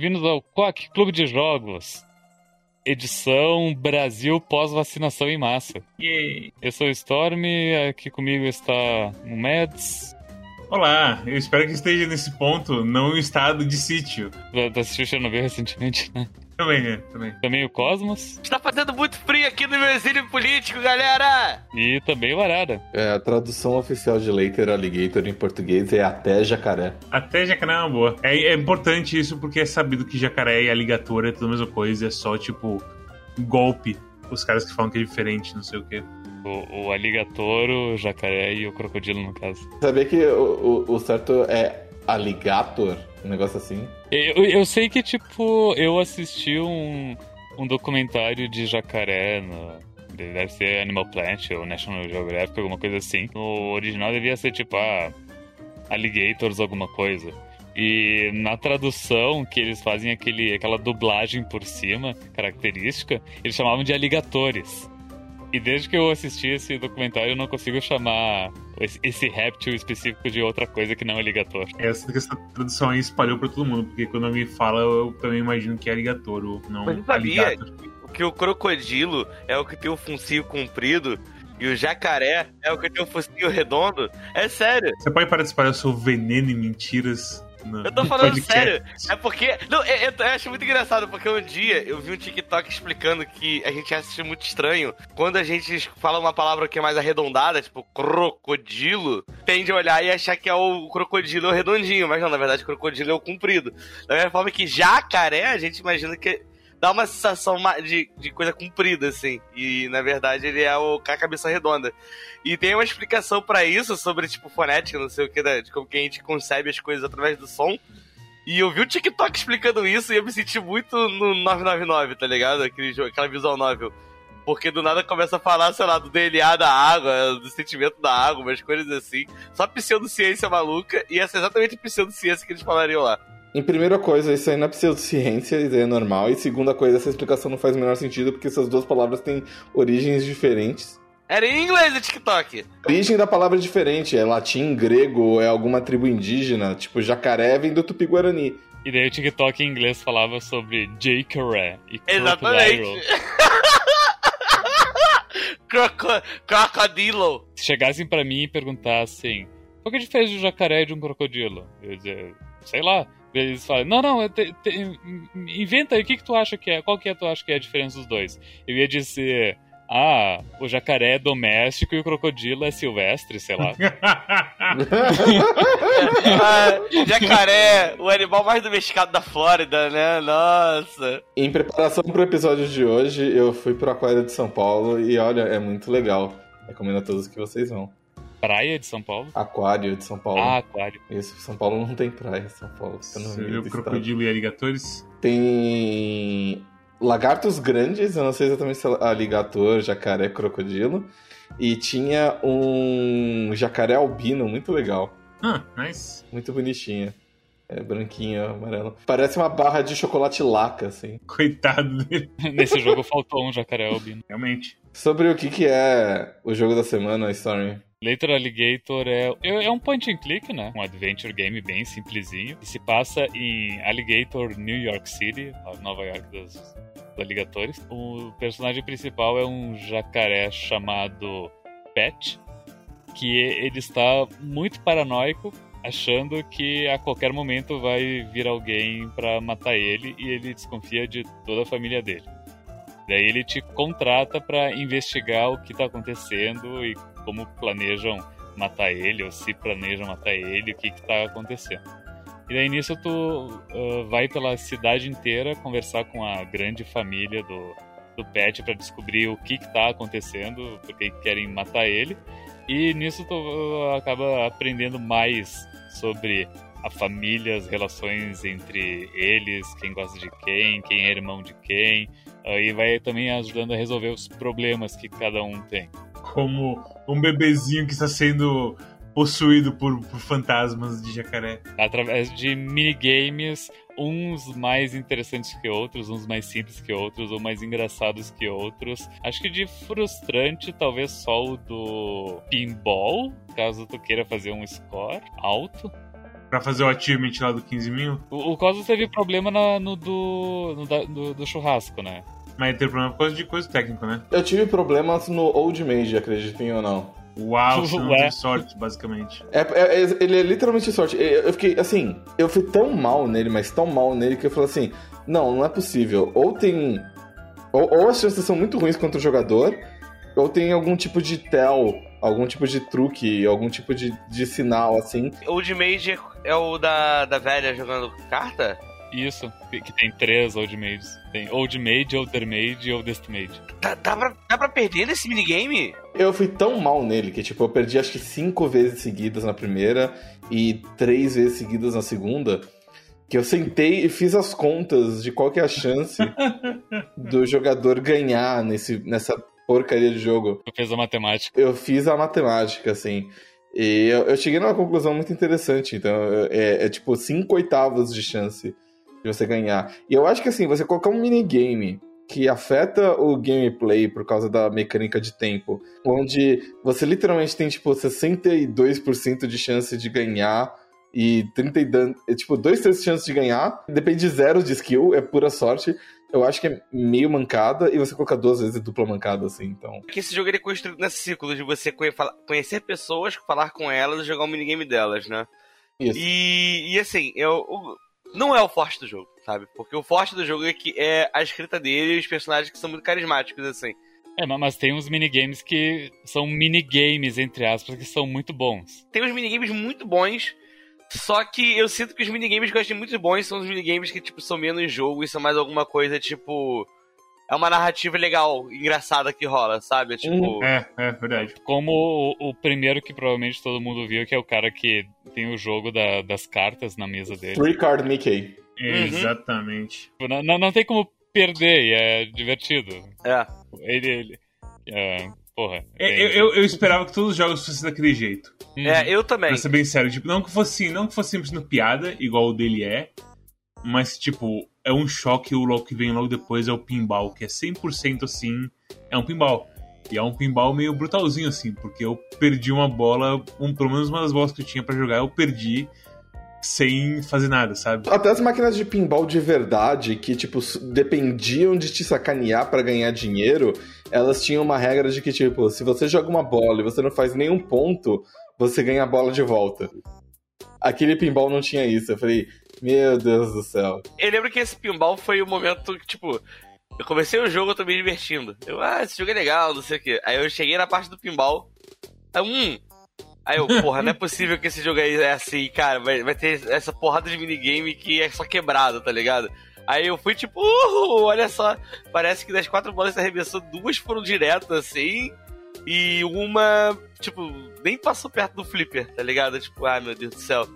Bem-vindos ao Quack Clube de Jogos, edição Brasil pós-vacinação em massa. Yay. Eu sou o Storm, aqui comigo está o Mads. Olá, eu espero que esteja nesse ponto, não em estado de sítio. Tu assistiu Chernobyl recentemente, né? Também, né? Também. Também o Cosmos. Está fazendo muito frio aqui no meu exílio político, galera! E também o Arara. É, a tradução oficial de Later Alligator em português é até jacaré. Até jacaré é uma boa. É, é importante isso porque é sabido que jacaré e alligator é tudo a mesma coisa, é só tipo golpe. Os caras que falam que é diferente, não sei o quê. O, o alligator, o jacaré e o crocodilo, no caso. Sabia que o, o, o certo é alligator? Um negócio assim? Eu, eu sei que, tipo, eu assisti um, um documentário de jacaré no, deve ser Animal Planet ou National Geographic, alguma coisa assim. No original devia ser tipo, ah, Alligators, alguma coisa. E na tradução, que eles fazem aquele, aquela dublagem por cima, característica, eles chamavam de aligatores. E desde que eu assisti esse documentário, eu não consigo chamar esse, réptil específico de outra coisa que não alligator. É, essa, essa tradução aí espalhou pra todo mundo, porque quando alguém fala, eu também imagino que é alligator ou não Mas você sabia alligator. que o crocodilo é o que tem o focinho comprido e o jacaré é o que tem o focinho redondo? É sério. Você pode parar de espalhar o seu veneno e mentiras? Eu tô falando podcast? sério. É porque. Não, eu, eu- eu acho muito engraçado, porque um dia eu vi um TikTok explicando que a gente acha muito estranho quando a gente fala uma palavra que é mais arredondada, tipo crocodilo, tende a olhar e achar que é o crocodilo é o redondinho, mas não, na verdade, crocodilo é o comprido. Da mesma forma que jacaré, a gente imagina que dá uma sensação de, de coisa comprida, assim. E na verdade ele é o a cabeça redonda. E tem uma explicação pra isso sobre, tipo, fonética, não sei o que, de como que a gente concebe as coisas através do som. E eu vi o TikTok explicando isso e eu me senti muito no 999, tá ligado? Aquele jogo, aquela visual novel. Porque do nada começa a falar, sei lá, do DNA da água, do sentimento da água, umas coisas assim. Só pseudociência maluca, e essa é exatamente a pseudociência que eles falariam lá. Em primeira coisa, isso aí não é pseudociência, isso aí é normal. E segunda coisa, essa explicação não faz o menor sentido, porque essas duas palavras têm origens diferentes. Era em inglês o TikTok. Origem da palavra é diferente, é latim, grego, é alguma tribo indígena, tipo jacaré vem do tupi-guarani. E daí o TikTok em inglês falava sobre jacaré e. Exatamente. Croco crocodilo. Se chegassem pra mim e perguntassem qual que é a diferença de um jacaré e de um crocodilo? Eu ia dizer, sei lá. Eles falam, não, não, te- te- inventa aí, o que, que tu acha que é? Qual que é tu acha que é a diferença dos dois? Eu ia dizer, ah, o jacaré é doméstico e o crocodilo é silvestre, sei lá. Ah, jacaré, o animal mais domesticado da Flórida, né? Nossa. Em preparação pro episódio de hoje, eu fui pro Aquário de São Paulo e olha, é muito legal. Recomendo a todos que vocês vão. Praia de São Paulo? Aquário de São Paulo. Ah, aquário. Isso, São Paulo não tem praia, São Paulo. Fica no Você viu crocodilo e alligatores? Tem lagartos grandes, eu não sei exatamente se é alligator, jacaré, crocodilo. E tinha um jacaré albino muito legal, Ah, nice. muito bonitinho. É branquinho, amarelo. Parece uma barra de chocolate laca, assim. Coitado dele. Nesse jogo faltou um jacaré albino. Realmente. Sobre o que, que é o jogo da semana, Stormy. Later Alligator é, é um point and click, né? Um adventure game bem simplesinho. Se passa em Alligator, New York City, Nova York dos, dos alligatores. O personagem principal é um jacaré chamado Pet, que ele está muito paranoico, achando que a qualquer momento vai vir alguém pra matar ele e ele desconfia de toda a família dele. Daí ele te contrata pra investigar o que tá acontecendo e como planejam matar ele, ou se planejam matar ele, o que que tá acontecendo. E daí nisso tu ah, vai pela cidade inteira conversar com a grande família do, do Pet para descobrir o que que tá acontecendo, porque querem matar ele. E nisso tu ah, acaba aprendendo mais sobre a família, as relações entre eles, quem gosta de quem, quem é irmão de quem. Aí vai também ajudando a resolver os problemas que cada um tem. Como um bebezinho que está sendo possuído por, por fantasmas de jacaré. através de minigames, uns mais interessantes que outros, uns mais simples que outros, ou mais engraçados que outros. Acho que de frustrante, talvez só o do pinball, caso tu queira fazer um score alto. Pra fazer o achievement lá do 15 mil. O, o Cosmos teve problema na- no, do, no do, do churrasco, né? Mas teve problema por causa de coisa técnica, né? Eu tive problemas no Old Mage, acreditem ou não. Uau, não Ué. tem sorte, basicamente. É, é- é- ele é literalmente sorte. Eu eu fiquei, assim, eu fui tão mal nele, mas tão mal nele, que eu falei assim: não, não é possível. Ou tem. Ou, ou as chances são muito ruins contra o jogador, ou tem algum tipo de tell, algum tipo de truque, algum tipo de, de sinal, assim. Old Mage é o da, da velha jogando carta? Isso, que tem três Old Maids. Tem Old Maid, Older Maid e Oldest Maid. Dá, dá, pra, dá pra perder nesse minigame? Eu fui tão mal nele que, tipo, eu perdi acho que cinco vezes seguidas na primeira e três vezes seguidas na segunda. Que eu sentei e fiz as contas de qual que é a chance do jogador ganhar nesse, nessa porcaria de jogo. Tu fez a matemática. Eu fiz a matemática, assim. E eu, eu cheguei numa conclusão muito interessante. Então, é, é tipo cinco oitavos de chance de você ganhar. E eu acho que, assim, você colocar um minigame que afeta o gameplay por causa da mecânica de tempo, onde você literalmente tem, tipo, 62% de chance de ganhar e 30 e é, tipo, dois terços de chance de ganhar, depende de zero de skill, é pura sorte. Eu acho que é meio mancada e você colocar duas vezes é dupla mancada, assim, então. Porque esse jogo ele é construído nesse ciclo de você conhecer pessoas, falar com elas e jogar um minigame delas, né? Isso. E, e assim, eu, não é o forte do jogo, sabe? Porque o forte do jogo é que é a escrita dele e os personagens que são muito carismáticos, assim. É, ma- mas tem uns minigames que são minigames, entre aspas, que são muito bons. Tem uns minigames muito bons, só que eu sinto que os minigames que eu achei muito bons são os minigames que, tipo, são menos jogo e são mais alguma coisa, tipo... É uma narrativa legal, engraçada que rola, sabe? Tipo... É, é verdade. Como o, o primeiro que provavelmente todo mundo viu, que é o cara que tem o jogo da- das cartas na mesa dele. Three Card Mickey. Exatamente. Tipo, Não, não, não tem como perder e é divertido. É. Ele. ele é, porra. É, Eu, eu, eu esperava que todos os jogos fossem daquele jeito. Uhum. É, eu também. Pra ser bem sério, tipo, não que fosse, não que fosse sempre sendo piada, igual o dele é, mas, tipo, é um choque o logo que vem logo depois é o pinball, que é 100% assim, é um pinball. E é um pinball meio brutalzinho, assim, porque eu perdi uma bola, um, pelo menos uma das bolas que eu tinha pra jogar, eu perdi sem fazer nada, sabe? Até as máquinas de pinball de verdade, que, tipo, dependiam de te sacanear pra ganhar dinheiro, elas tinham uma regra de que, tipo, se você joga uma bola e você não faz nenhum ponto, você ganha a bola de volta. Aquele pinball não tinha isso. Eu falei, meu Deus do céu. Eu lembro que esse pinball foi o momento que, tipo, eu comecei o jogo, eu tô me divertindo. Eu, ah, esse jogo é legal, não sei o quê. Aí eu cheguei na parte do pinball, aí, hum. Aí eu, porra, não é possível que esse jogo aí é assim, cara, vai, vai ter essa porrada de minigame que é só quebrado, tá ligado? Aí eu fui tipo, uhul, olha só, parece que das quatro bolas que arremessou, duas foram diretas assim, e uma, tipo, nem passou perto do flipper, tá ligado? Tipo, ai meu Deus do céu.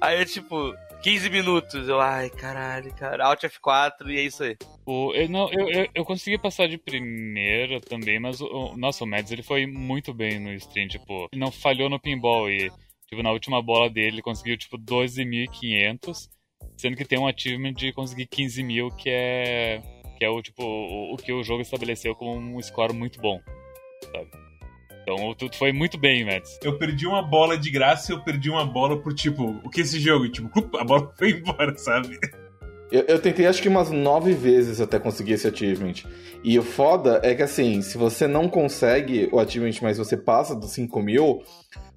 Aí eu, tipo, 15 minutos. Eu, ai, caralho, cara. Alt F4 e é isso aí. O, eu, não, eu, eu, eu consegui passar de primeira também, mas o, nossa, o Mads ele foi muito bem no stream, tipo, não falhou no pinball e, tipo, na última bola dele ele conseguiu, tipo, 12.500, sendo que tem um achievement de conseguir 15 mil, que é, que é o, tipo, o, o que o jogo estabeleceu como um score muito bom, sabe? Então, tu, tu foi muito bem, Mads. Eu perdi uma bola de graça e eu perdi uma bola por, tipo, o que é esse jogo? Tipo, a bola foi embora, sabe? Eu, eu tentei acho que umas nove vezes até conseguir esse achievement. E o foda é que assim, se você não consegue o achievement, mas você passa dos 5 mil,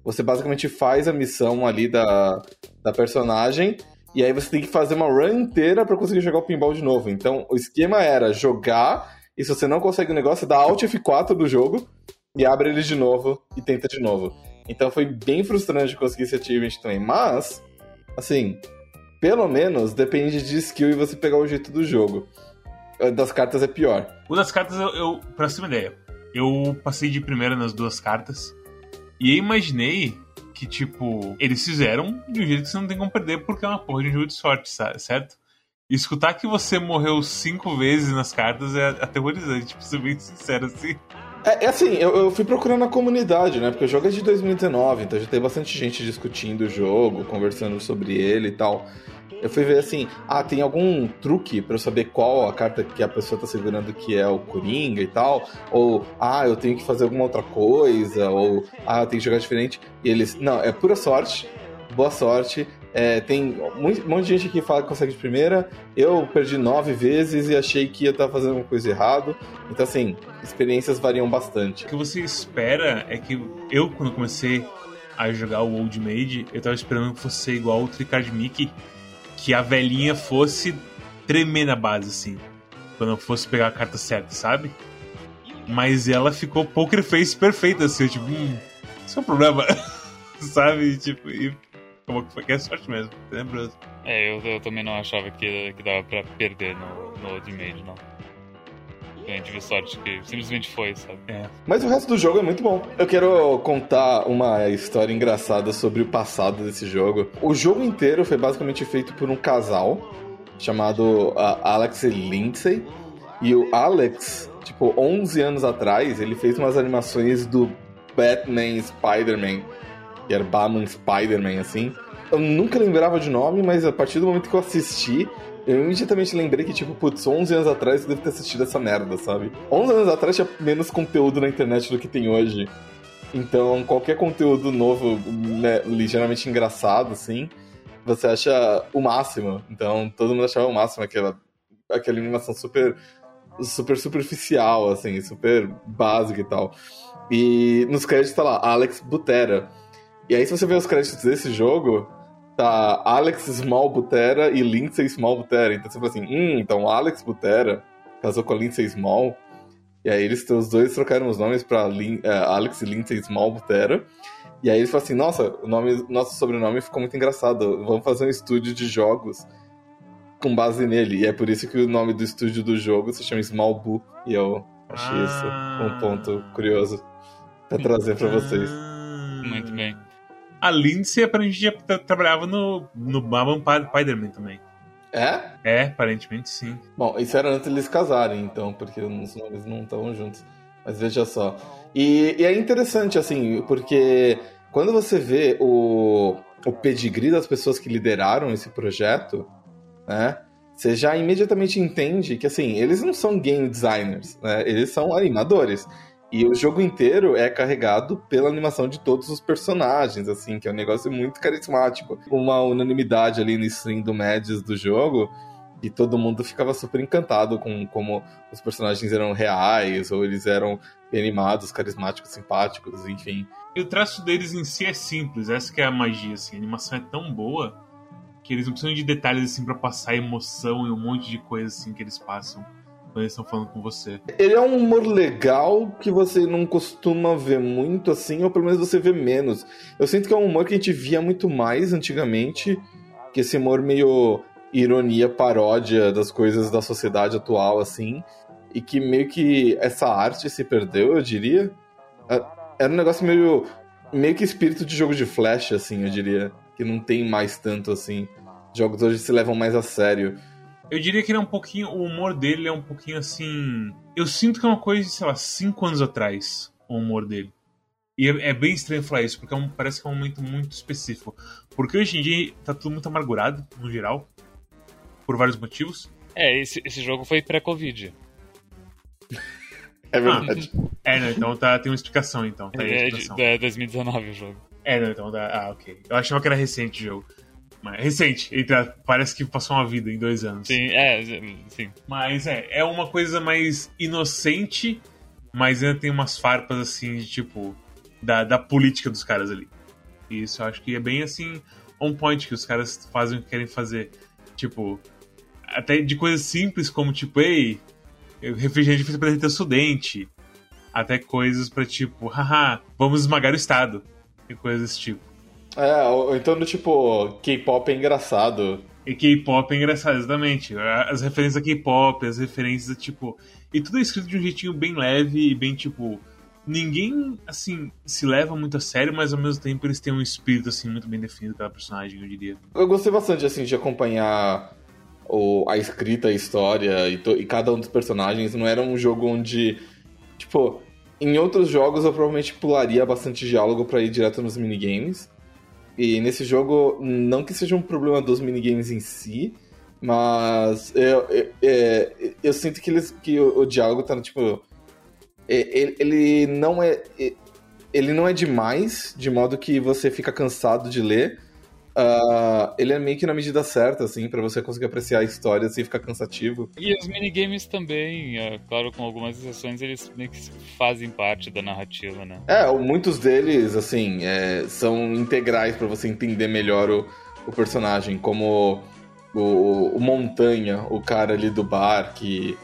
você basicamente faz a missão ali da, da personagem. E aí você tem que fazer uma run inteira pra conseguir jogar o pinball de novo. Então o esquema era jogar, e se você não consegue o negócio, dá Alt F4 do jogo e abre ele de novo e tenta de novo. Então foi bem frustrante conseguir esse achievement também. Mas, assim, pelo menos depende de skill e você pegar o jeito do jogo. Eh, Das cartas é pior. O das cartas, eu, eu pra ter uma ideia, eu passei de primeira nas duas cartas e imaginei que, tipo, eles fizeram de um jeito que você não tem como perder porque é uma porra de um jogo de sorte, certo? E escutar que você morreu cinco vezes nas cartas é aterrorizante, pra ser bem sincero, assim. É, é assim, eu, eu fui procurando a comunidade, né? Porque o jogo é de 2019, então já tem bastante gente discutindo o jogo, conversando sobre ele e tal. Eu fui ver assim, ah, tem algum truque pra eu saber qual a carta que a pessoa tá segurando que é o Coringa e tal? Ou, ah, eu tenho que fazer alguma outra coisa? Ou, ah, eu tenho que jogar diferente? E eles, não, é pura sorte, boa sorte, É, tem um monte de gente que fala que consegue de primeira. Eu perdi nove vezes e achei que ia estar tá fazendo uma coisa errado. Então, assim, experiências variam bastante. O que você espera é que eu, quando comecei a jogar o Old Maid, eu tava esperando que fosse igual o Tricard Mickey, que a velhinha fosse tremer na base, assim. Quando eu fosse pegar a carta certa, sabe? Mas ela ficou poker face perfeita, assim, tipo, hum, isso é um problema, sabe? Tipo, e como que foi que é sorte mesmo, tenebroso. É, eu, eu também não achava que, que dava pra perder no, no Old Maid, não. A gente viu sorte que simplesmente foi, sabe? É. Mas o resto do jogo é muito bom. Eu quero contar uma história engraçada sobre o passado desse jogo. O jogo inteiro foi basicamente feito por um casal chamado uh, Alex e Lindsay. E o Alex, tipo, 11 anos atrás, ele fez umas animações do Batman Spider-Man, que era Batman Spider-Man, assim. Eu nunca lembrava de nome, mas a partir do momento que eu assisti, eu imediatamente lembrei que, tipo, putz, 11 anos atrás eu devo ter assistido essa merda, sabe? 11 anos atrás tinha menos conteúdo na internet do que tem hoje. Então, qualquer conteúdo novo, né, ligeiramente engraçado, assim, você acha o máximo. Então, todo mundo achava o máximo aquela, aquela animação super, super superficial, assim, super básica e tal. E nos créditos tá lá, Alex Butera. E aí, se você ver os créditos desse jogo, tá Alex Small Butera e Lindsay Small Butera. Então você fala assim, hum, então Alex Butera casou com a Lindsay Small. E aí eles, os dois trocaram os nomes pra Lin, uh, Alex e Lindsay Small Butera. E aí eles falam assim, nossa, o nome, nosso sobrenome ficou muito engraçado. Vamos fazer um estúdio de jogos com base nele. E é por isso que o nome do estúdio do jogo se chama Small Boo. E eu achei ah. isso um ponto curioso pra trazer para vocês. Muito bem. A Lindsay aparentemente já trabalhava no, no Batman Spider-Man também. É? É, aparentemente sim. Bom, isso era antes deles casarem, então, porque os nomes não estavam juntos. Mas veja só. E, e, é interessante, assim, porque quando você vê o, o pedigree das pessoas que lideraram esse projeto, né? Você já imediatamente entende que, assim, eles não são game designers, né? Eles são animadores. E o jogo inteiro é carregado pela animação de todos os personagens, assim, que é um negócio muito carismático. Uma unanimidade ali no stream do Mads do jogo, e todo mundo ficava super encantado com como os personagens eram reais, ou eles eram animados, carismáticos, simpáticos, enfim. E o traço deles em si é simples, essa que é a magia, assim. A animação é tão boa que eles não precisam de detalhes, assim, para passar emoção e um monte de coisa, assim, que eles passam quando eles estão falando com você. Ele é um humor legal que você não costuma ver muito assim, ou pelo menos você vê menos. Eu sinto que é um humor que a gente via muito mais antigamente, que esse humor meio ironia, paródia das coisas da sociedade atual, assim, e que meio que essa arte se perdeu, eu diria. É, era um negócio meio. meio que espírito de jogo de flash, assim, eu diria. Que não tem mais tanto assim. Jogos hoje se levam mais a sério. Eu diria que ele é um pouquinho. O humor dele é um pouquinho assim. Eu sinto que é uma coisa de, sei lá, 5 anos atrás, o humor dele. E é, é, bem estranho falar isso, porque é um, parece que é um momento muito específico. Porque hoje em dia tá tudo muito amargurado, no geral. Por vários motivos. É, esse, esse jogo foi pré-Covid. É verdade. Ah, é, não, então tá, tem uma explicação, então. Tá é, é 2019 o jogo. É, não, então tá. Ah, ok. Eu achava que era recente o jogo. Mas, recente, entre, parece que passou uma vida em dois anos. Sim, é, sim. Mas é, é uma coisa mais inocente, mas ainda tem umas farpas assim de tipo. Da, da política dos caras ali. E isso eu acho que é bem assim, on point que os caras fazem o que querem fazer. Tipo, até de coisas simples como tipo, ei, refrigerante feito pra derreter o dente. Até coisas pra tipo, haha, vamos esmagar o Estado. E coisas desse tipo. É, ou então do tipo, K-pop é engraçado. E K-pop é engraçado, exatamente. As referências a K-pop, as referências a tipo. E tudo é escrito de um jeitinho bem leve e bem tipo. Ninguém, assim, se leva muito a sério, mas ao mesmo tempo eles têm um espírito, assim, muito bem definido cada personagem, eu diria. Eu gostei bastante, assim, de acompanhar o, a escrita, a história e, to, e cada um dos personagens. Não era um jogo onde. Tipo, em outros jogos eu provavelmente pularia bastante diálogo para ir direto nos minigames. E nesse jogo, não que seja um problema dos minigames em si, mas eu, eu, eu, eu sinto que, eles, que o, o diálogo tá tipo. Ele, ele não é. Ele não é demais, de modo que você fica cansado de ler. Uh, ele é meio que na medida certa, assim, para você conseguir apreciar a história sem ficar cansativo. E os minigames também, é, claro, com algumas exceções, eles meio que fazem parte da narrativa, né? É, muitos deles, assim, é, são integrais para você entender melhor o, o personagem, como o, o Montanha, o cara ali do bar, que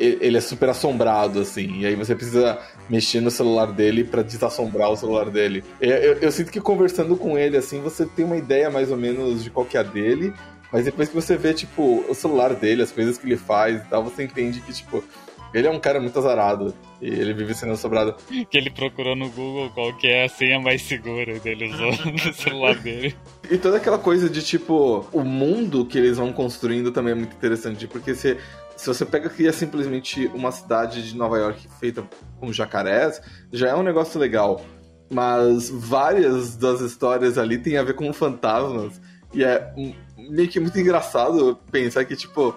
ele é super assombrado, assim, e aí você precisa mexer no celular dele para desassombrar o celular dele. Eu, eu, eu, sinto que conversando com ele, assim, você tem uma ideia mais ou menos de qual que é a dele, mas depois que você vê, tipo, o celular dele, as coisas que ele faz e tal, você entende que, tipo, ele é um cara muito azarado. E ele vive sendo assombrado. Que ele procurou no Google qual que é a senha mais segura dele usou no celular dele. E toda aquela coisa de tipo, o mundo que eles vão construindo também é muito interessante, porque se, se você pega que é simplesmente uma cidade de Nova York feita com jacarés, já é um negócio legal. Mas várias das histórias ali tem a ver com fantasmas. E é meio que muito engraçado pensar que, tipo,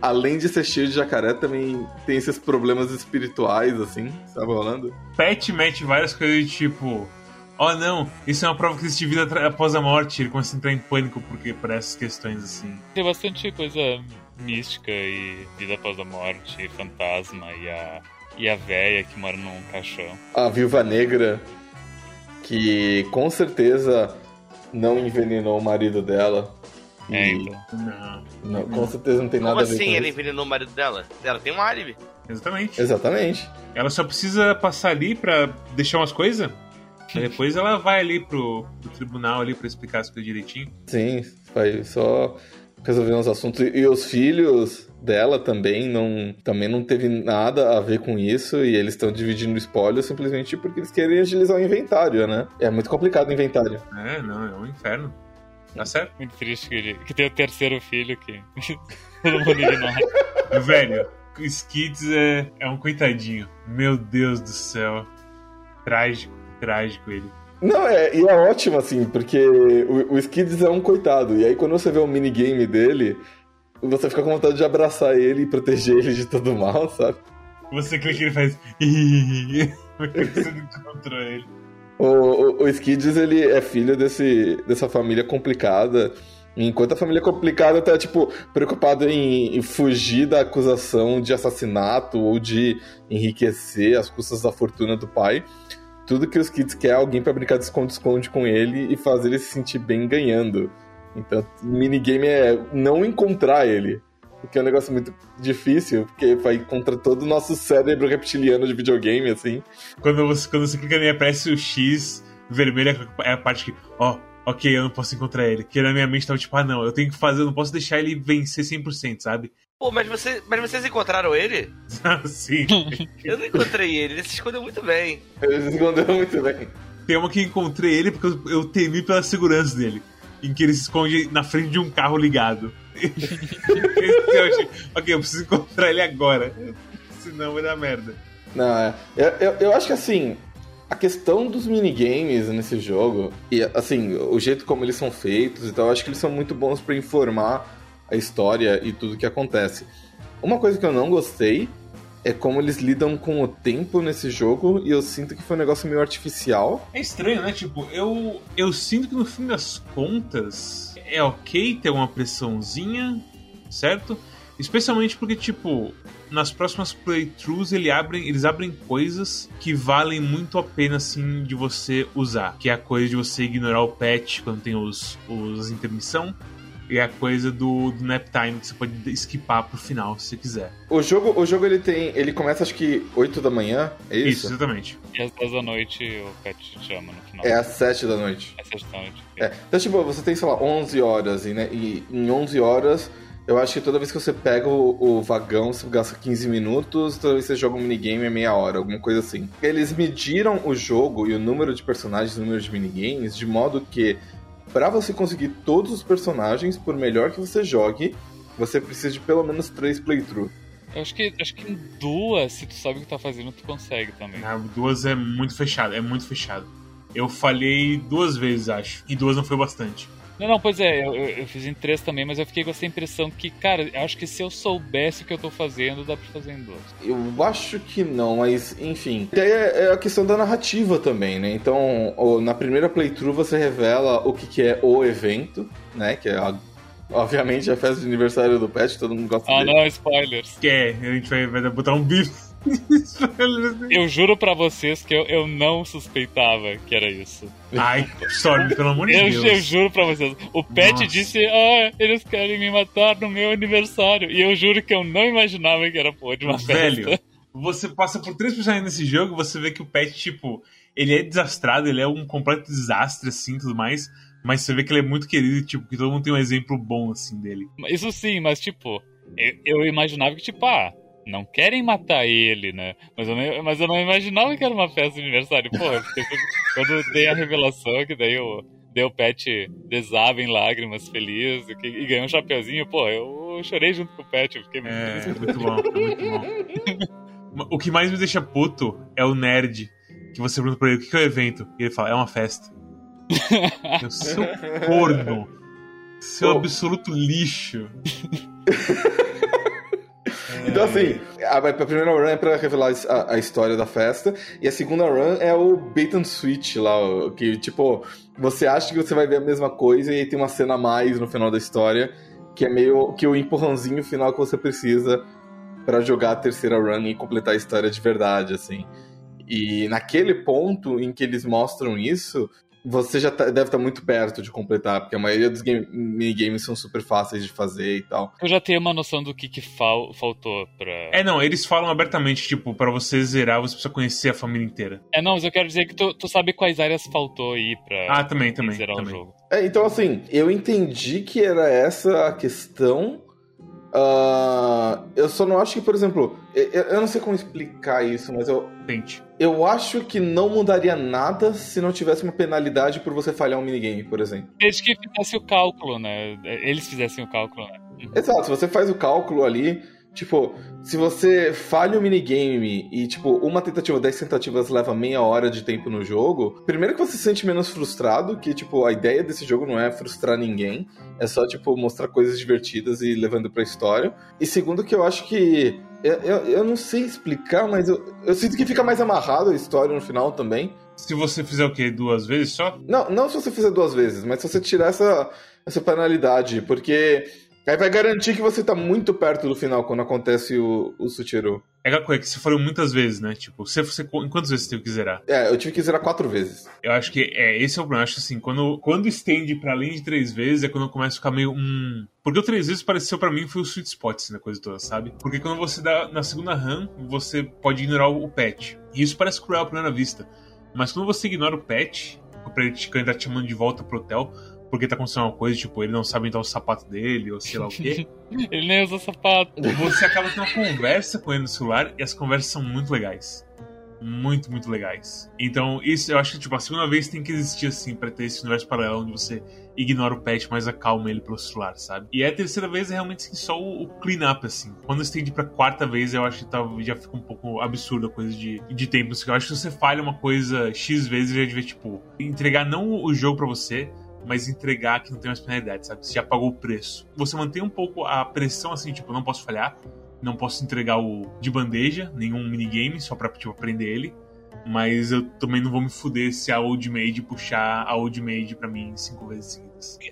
além de ser cheio de jacaré, também tem esses problemas espirituais, assim, sabe rolando? Pet mete várias coisas de tipo. Oh não, isso é uma prova que existe vida após a morte. Ele começa a entrar em pânico porque por essas questões assim. Tem bastante coisa mística e vida após a morte, fantasma e a e a véia que mora num caixão. A viúva negra que com certeza não envenenou o marido dela. É, então. Não. Não, com certeza não tem Como nada a ver assim com ele isso. envenenou o marido dela? Ela tem um álibi. Exatamente. Exatamente. Ela só precisa passar ali pra deixar umas coisas. Depois ela vai ali pro, pro tribunal ali pra explicar as coisas direitinho. Sim, vai só resolver uns assuntos. E os filhos dela também não, também não teve nada a ver com isso e eles estão dividindo o espólio simplesmente porque eles querem agilizar o inventário, né? É muito complicado o inventário. É, não, é um inferno. Tá certo? Muito triste que, ele, que tem o terceiro filho que todo mundo ignora. Velho, o Skids é, é um coitadinho. Meu Deus do céu. Trágico, trágico ele. Não, é, e é ótimo, assim, porque o, o Skids é um coitado. E aí, quando você vê o minigame dele, você fica com vontade de abraçar ele e proteger ele de todo mal, sabe? Você clica e ele faz. Porque você não encontrou ele. O, o, o Skids, ele é filho desse, dessa família complicada. Enquanto a família complicada tá, tipo, preocupada em, em fugir da acusação de assassinato ou de enriquecer às custas da fortuna do pai, tudo que os kids quer é alguém pra brincar de esconde-esconde com ele e fazer ele se sentir bem ganhando. Então, minigame é não encontrar ele. O que é um negócio muito difícil, porque vai contra todo o nosso cérebro reptiliano de videogame, assim. Quando você, quando você clica nele, aparece o X vermelho, é a parte que, ó, ok, eu não posso encontrar ele. Que na minha mente tava tipo, ah não, eu tenho que fazer, eu não posso deixar ele vencer 100%, sabe? Pô, mas, você, mas vocês encontraram ele? Sim. Eu não encontrei ele, ele se escondeu muito bem. Ele se escondeu muito bem. Tem uma que encontrei ele porque eu, eu temi pela segurança dele. Em que ele se esconde na frente de um carro ligado. eu achei, ok, eu preciso encontrar ele agora. Senão vai dar merda. Não, é. Eu, eu, eu acho que assim, a questão dos minigames nesse jogo, e assim, o jeito como eles são feitos e tal, eu acho que eles são muito bons pra informar a história e tudo que acontece. Uma coisa que eu não gostei é como eles lidam com o tempo nesse jogo e eu sinto que foi um negócio meio artificial. É estranho, né? Tipo, eu, eu sinto que no fim das contas é ok ter uma pressãozinha, certo? Especialmente porque, tipo, nas próximas playthroughs ele abrem, eles abrem coisas que valem muito a pena, assim, de você usar. Que é a coisa de você ignorar o patch quando tem os, os intermissão. E a coisa do, do nap time, que você pode skipar pro final, se você quiser. O jogo, o jogo ele tem. Ele começa acho que 8 da manhã, é Isso, isso? exatamente. E às 10 da noite o Pet te chama no final. É às 7 da noite. É sexta da noite. É. Então, tipo, você tem, sei lá, 11 horas, e, né, e em 11 horas, eu acho que toda vez que você pega o, o vagão, você gasta 15 minutos, toda vez que você joga um minigame é meia hora, alguma coisa assim. Eles mediram o jogo e o número de personagens, o número de minigames, de modo que, pra você conseguir todos os personagens, por melhor que você jogue, você precisa de pelo menos 3 playthroughs. Eu acho que, acho que em duas, se tu sabe o que tá fazendo, tu consegue também. Ah, duas é muito fechado, é muito fechado. Eu falhei duas vezes, acho. E duas não foi bastante. Não, não, pois é, eu, eu, fiz em três também, mas eu fiquei com essa impressão que, cara, eu acho que se eu soubesse o que eu tô fazendo, dá pra fazer em dois. Eu acho que não, mas enfim. E aí é, é a questão da narrativa também, né? Então, o- na primeira playthrough você revela o que, que é o evento, né? Que é a- obviamente a festa de aniversário do Pet, todo mundo gosta Ah, dele. não, spoilers. Que é, a gente vai, vai botar um bife. Eu juro pra vocês que eu, eu não suspeitava que era isso. Ai, Storm, pelo amor de Eu, Deus. eu juro pra vocês. O Pet Nossa. disse, ah, eles querem me matar no meu aniversário. E eu juro que eu não imaginava que era porra de uma Velho, festa. você passa por três personagens nesse jogo, você vê que o Pet, tipo, ele é desastrado, ele é um completo desastre, assim, tudo mais. Mas você vê que ele é muito querido e, tipo, que todo mundo tem um exemplo bom, assim, dele. Isso sim, mas tipo, eu, eu imaginava que, tipo, ah, não querem matar ele, né? Mas eu não, mas eu não imaginava que era uma festa de aniversário. Pô, quando dei a revelação, que daí o, daí o Pet desaba em lágrimas, feliz, e, que- e ganhou um chapeuzinho, pô, eu chorei junto com o Pet, eu fiquei muito É, feliz. muito bom, muito bom. O que mais me deixa puto é o nerd, que você pergunta pra ele o que é o evento, e ele fala, é uma festa. Eu sou corno. Seu absoluto lixo. Então, assim, a, a primeira run é pra revelar a, a história da festa, e a segunda run é o bait and switch lá, que, tipo, você acha que você vai ver a mesma coisa e aí tem uma cena a mais no final da história, que é meio que o empurrãozinho final que você precisa pra jogar a terceira run e completar a história de verdade, assim. E naquele ponto em que eles mostram isso, você já tá- deve estar muito perto de completar, porque a maioria dos game, minigames são super fáceis de fazer e tal. Eu já tenho uma noção do que, que fal, faltou pra. É, não, eles falam abertamente, tipo, pra você zerar, você precisa conhecer a família inteira. É, não, mas eu quero dizer que tu, tu sabe quais áreas faltou aí pra Ah, também, também. zerar o também. jogo. É, então, assim, eu entendi que era essa a questão. Ah, eu só não acho que, por exemplo, eu, eu não sei como explicar isso, mas eu, eu acho que não mudaria nada se não tivesse uma penalidade por você falhar um minigame, por exemplo. Desde que fizesse o cálculo, né? Eles fizessem o cálculo, né? Exato, se você faz o cálculo ali, tipo, se você falha o minigame e, tipo, uma tentativa, 10 tentativas leva meia hora de tempo no jogo, primeiro que você se sente menos frustrado, que, tipo, a ideia desse jogo não é frustrar ninguém, é só, tipo, mostrar coisas divertidas e levando pra história. E segundo que eu acho que. Eu, eu, eu não sei explicar, mas eu, eu sinto que fica mais amarrado a história no final também. Se você fizer o quê? Duas vezes só? Não, não se você fizer duas vezes, mas se você tirar essa, essa penalidade, porque aí vai garantir que você tá muito perto do final quando acontece o, o Suchiru. É aquela coisa que você falou muitas vezes, né? Tipo, se você, em quantas vezes você tem que zerar? É, eu tive que zerar quatro vezes. Eu acho que é, esse é o problema. Eu acho que assim, quando, quando estende pra além de três vezes, é quando começa a ficar meio. Hum... Porque o três vezes pareceu pra mim foi o sweet spot assim, na coisa toda, sabe? Porque quando você dá na segunda run, você pode ignorar o, o patch. E isso parece cruel à primeira vista. Mas quando você ignora o patch, pra ele te, quando ele tá te chamando de volta pro hotel, porque tá acontecendo uma coisa, tipo, ele não sabe entrar o sapato dele, ou sei lá o quê. Ele nem usa sapato. você acaba tendo uma conversa com ele no celular e as conversas são muito legais. Muito, muito legais. Então, isso eu acho que, tipo, a segunda vez tem que existir assim, pra ter esse universo paralelo onde você ignora o pet, mas acalma ele pelo celular, sabe? E a terceira vez é realmente assim, só o, o clean-up, assim. Quando estende pra quarta vez, eu acho que tá, já fica um pouco absurdo a coisa de, de tempo. Eu acho que se você falha uma coisa X vezes, já devia, tipo, entregar não o jogo pra você, mas entregar que não tem mais penalidade, sabe? Você já pagou o preço. Você mantém um pouco a pressão, assim, tipo, não posso falhar, não posso entregar o de bandeja, nenhum minigame, só pra, tipo, aprender ele. Mas eu também não vou me fuder se a Old Maid puxar a Old Maid pra mim cinco vezes.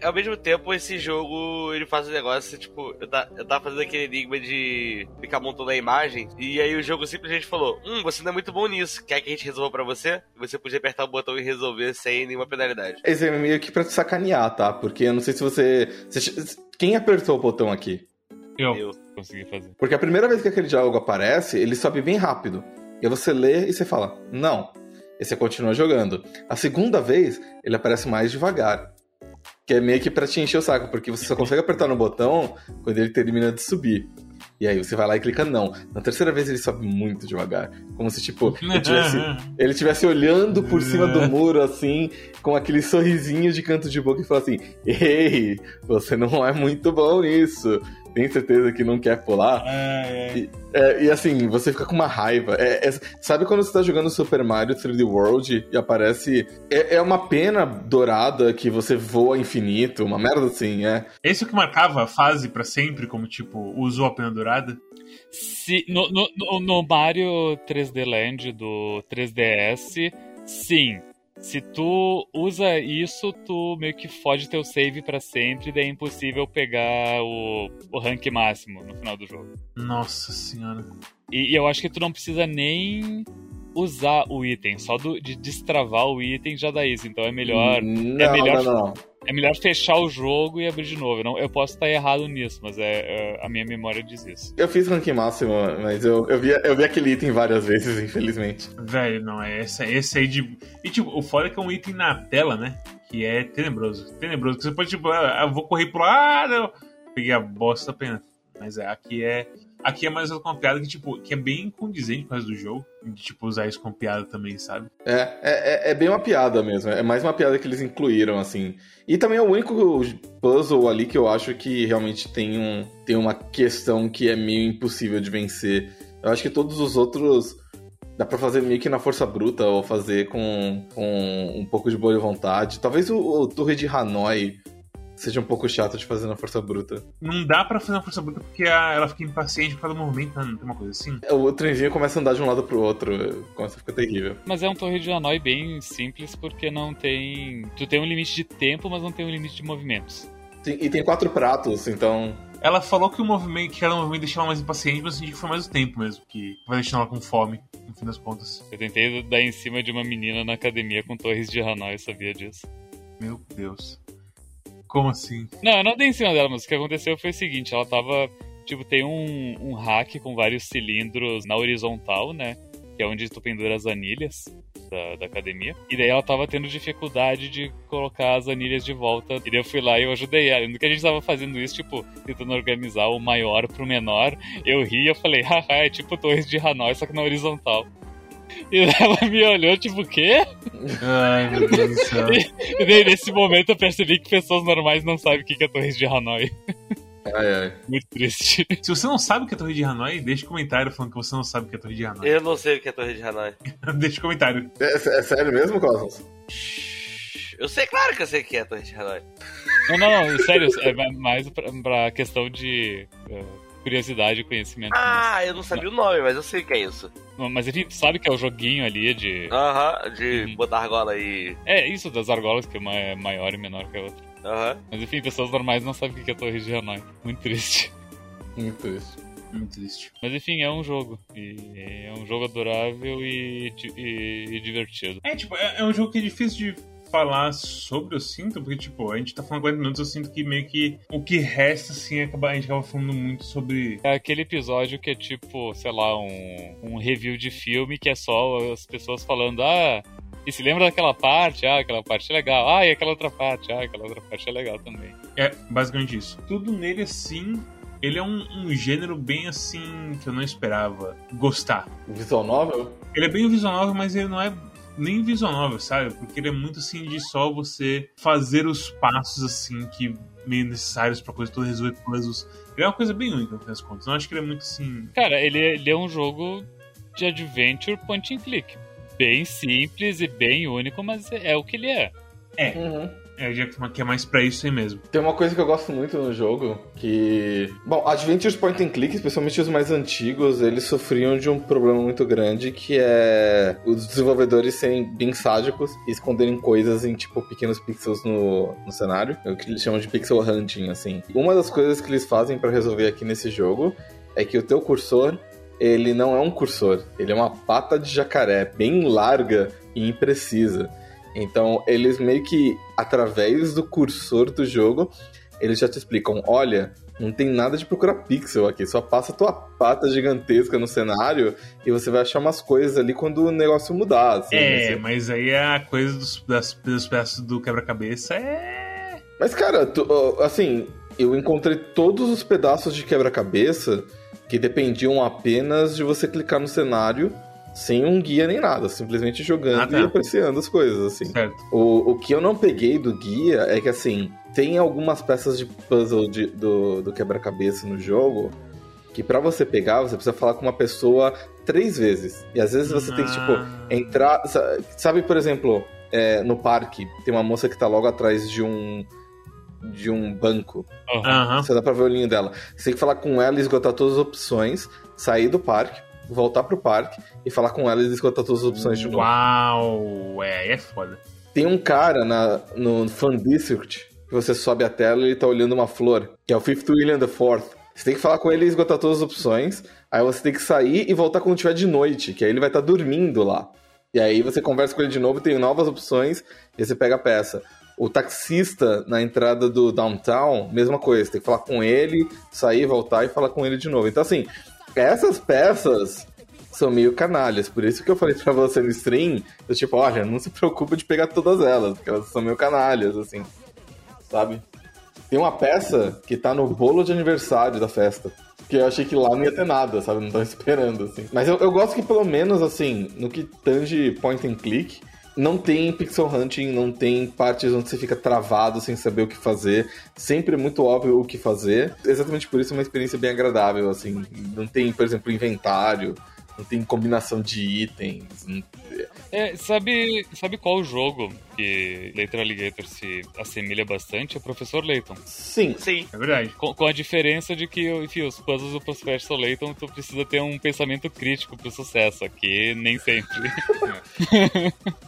Ao mesmo tempo, esse jogo, ele faz um negócio, tipo, eu, tá, eu tava fazendo aquele enigma de ficar montando a imagem, e aí o jogo simplesmente falou, hum, você não é muito bom nisso, quer que a gente resolva pra você? E você podia apertar o botão e resolver sem nenhuma penalidade. Esse é meio que pra te sacanear, tá? Porque eu não sei se você. você- Quem apertou o botão aqui? Eu. Eu. Consegui fazer. Porque a primeira vez que aquele diálogo aparece, ele sobe bem rápido. E aí você lê e você fala, não. E você continua jogando. A segunda vez, ele aparece mais devagar. Que é meio que pra te encher o saco, porque você só consegue apertar no botão quando ele termina de subir. E aí você vai lá e clica não. Na terceira vez ele sobe muito devagar. Como se, tipo, ele tivesse, ele tivesse olhando por cima do muro, assim, com aquele sorrisinho de canto de boca e falar assim: Ei, você não é muito bom nisso. Tem certeza que não quer pular. É, é. E, é, e assim, você fica com uma raiva. É, é- sabe quando você tá jogando Super Mario 3D World e aparece. É, é uma pena dourada que você voa infinito, uma merda assim, é. Esse é o que marcava a fase pra sempre, como tipo, usou a pena dourada? Se, no, no, no- no Mario 3D Land do 3DS, sim. Se tu usa isso, tu meio que fode teu save pra sempre, daí é impossível pegar o, o rank máximo no final do jogo. Nossa senhora. E, e eu acho que tu não precisa nem usar o item, só do- de destravar o item já dá isso. Então é melhor, Não, é melhor- não, não. é melhor fechar o jogo e abrir de novo. Eu, não, eu posso estar errado nisso, mas é, é- a minha memória diz isso. Eu fiz ranking máximo, mas eu, eu, vi, eu vi aquele item várias vezes, infelizmente. Velho, não, é esse, esse aí de. E tipo, o foda é que é um item na tela, né? Que é tenebroso. Tenebroso. Que você pode, tipo, ah, eu vou correr pro lado. eu Peguei a bosta pena. Mas é, aqui é. Aqui é mais uma piada que, tipo, que é bem condizente com o do jogo. De, tipo, usar isso como piada também, sabe? É, é, é- é bem uma piada mesmo. É mais uma piada que eles incluíram, assim. E também é o único puzzle ali que eu acho que realmente tem, um, tem uma questão que é meio impossível de vencer. Eu acho que todos os outros dá pra fazer meio que na força bruta ou fazer com, com um pouco de boa vontade. Talvez o, o Torre de Hanoi seja um pouco chato de fazer na força bruta. Não dá pra fazer uma força bruta porque a- ela fica impaciente por causa do movimento, né? não tem uma coisa assim. O trenzinho começa a andar de um lado pro outro, começa a ficar terrível. Mas é um torre de Hanoi bem simples porque não tem. Tu tem um limite de tempo, mas não tem um limite de movimentos. Sim, e tem quatro pratos, então Ela falou que o movimento, que cada movimento deixava ela mais impaciente, mas eu senti que foi mais o tempo mesmo, que vai deixando ela com fome, no fim das contas. Eu tentei dar em cima de uma menina na academia com torres de Hanoi, sabia disso. Meu Deus. Como assim? Não, eu não dei em cima dela, mas o que aconteceu foi o seguinte, ela tava. Tipo, tem um, um rack com vários cilindros na horizontal, né? Que é onde tu pendura as anilhas da, da academia. E daí ela tava tendo dificuldade de colocar as anilhas de volta. E daí eu fui lá e eu ajudei ela. No que a gente tava fazendo isso, tipo, tentando organizar o maior pro menor, eu ri e eu falei, haha, é tipo Torres de Hanoi, só que na horizontal. E ela me olhou, tipo, o quê? Ai, meu Deus do céu. E daí nesse momento eu percebi que pessoas normais não sabem o que que é Torres de Hanoi. Ai, ai. Muito triste. Se você não sabe o que é Torre de Hanoi, deixa um comentário falando que você não sabe o que é Torre de Hanoi. Eu não sei o que é Torre de Hanoi. deixa um comentário. É, é sério mesmo, Cosmos? Eu sei, claro que eu sei o que é Torre de Hanoi. Não, não, não, sério, é mais pra, pra questão de eh, curiosidade e conhecimento. Ah, eu não sabia o nome, mas eu sei o que é isso. Mas, enfim, tu sabe que é o joguinho ali de. Aham, de Uhum. botar argola e. É isso das argolas, que uma é maior e menor que a outra. Aham. Mas enfim, pessoas normais não sabem o que é Torre de Hanoi. Muito triste. Muito triste. Muito triste. Mas enfim, é um jogo. E é um jogo adorável e, e- e divertido. É, tipo, é, é um jogo que é difícil de falar sobre, eu sinto, porque, tipo, a gente tá falando 40 minutos, eu sinto que meio que o que resta, assim, acaba, a gente acaba falando muito sobre. É aquele episódio que é tipo, sei lá, um, um review de filme que é só as pessoas falando, ah, e se lembra daquela parte? Ah, aquela parte é legal. Ah, e aquela outra parte? Ah, aquela outra parte é legal também. É, basicamente isso. Tudo nele, assim, ele é um, um gênero bem, assim, que eu não esperava gostar. Visual novel? Ele é bem visual novel, mas ele não é nem visual novel, sabe? Porque ele é muito assim de só você fazer os passos assim que meio necessários pra coisa toda resolver puzzles. Ele é uma coisa bem única, no fim das contas. Eu acho que ele é muito assim. Cara, ele, ele é um jogo de adventure point and click. Bem simples e bem único, mas é, é o que ele é. Uhum. É, já que que é mais pra isso aí mesmo. Tem uma coisa que eu gosto muito no jogo, que... Bom, Adventures Point and Click, especialmente os mais antigos, eles sofriam de um problema muito grande, que é os desenvolvedores serem bem sádicos e esconderem coisas em, tipo, pequenos pixels no, no cenário. É o que eles chamam de pixel hunting, assim. Uma das coisas que eles fazem pra resolver aqui nesse jogo é que o teu cursor, ele não é um cursor, ele é uma pata de jacaré, bem larga e imprecisa. Então, eles meio que, através do cursor do jogo, eles já te explicam: olha, não tem nada de procurar pixel aqui, só passa tua pata gigantesca no cenário e você vai achar umas coisas ali quando o negócio mudar. Assim, é, assim. mas aí a coisa dos, das, dos peças do quebra-cabeça é. Mas, cara, tu- assim, eu encontrei todos os pedaços de quebra-cabeça que dependiam apenas de você clicar no cenário sem um guia nem nada, simplesmente jogando Ah, tá. e apreciando as coisas, assim. Certo. O, o que eu não peguei do guia é que, assim, tem algumas peças de puzzle de- do, do quebra-cabeça no jogo que pra você pegar, você precisa falar com uma pessoa três vezes. E às vezes você tem que, tipo, Ah. entrar. sa- Sabe, por exemplo, é, no parque, tem uma moça que tá logo atrás de um. de um banco. Aham. Você dá pra ver o olhinho dela. Você tem que falar com ela e esgotar todas as opções, sair do parque, voltar pro parque e falar com ela e esgotar todas as opções de novo. Uau! É, é foda. Tem um cara na, no Fun District que você sobe a tela e ele tá olhando uma flor, que é o Fifth William the Fourth. Você tem que falar com ele e esgotar todas as opções. Aí você tem que sair e voltar quando tiver de noite, que aí ele vai estar dormindo lá. E aí você conversa com ele de novo, tem novas opções e você pega a peça. O taxista na entrada do downtown, mesma coisa. Você tem que falar com ele, sair, voltar e falar com ele de novo. Então, assim, essas peças são meio canalhas. Por isso que eu falei pra você no stream, eu tipo, olha, não se preocupa de pegar todas elas, porque elas são meio canalhas, assim. Sabe? Tem uma peça que tá no bolo de aniversário da festa. Que eu achei que lá não ia ter nada, sabe? Não tava esperando, assim. Mas eu, eu gosto que pelo menos, assim, no que tange point and click, não tem pixel hunting, não tem partes onde você fica travado sem saber o que fazer. Sempre é muito óbvio o que fazer. Exatamente por isso é uma experiência bem agradável, assim. Não tem, por exemplo, inventário, não tem combinação de itens. não- É, sabe, sabe qual jogo que Leighton Alligator se assemelha bastante? É o Professor Layton. Sim, Sim. É verdade. Com, com a diferença de que, enfim, os puzzles do Professor Layton, tu precisa ter um pensamento crítico pro sucesso. Aqui, nem sempre.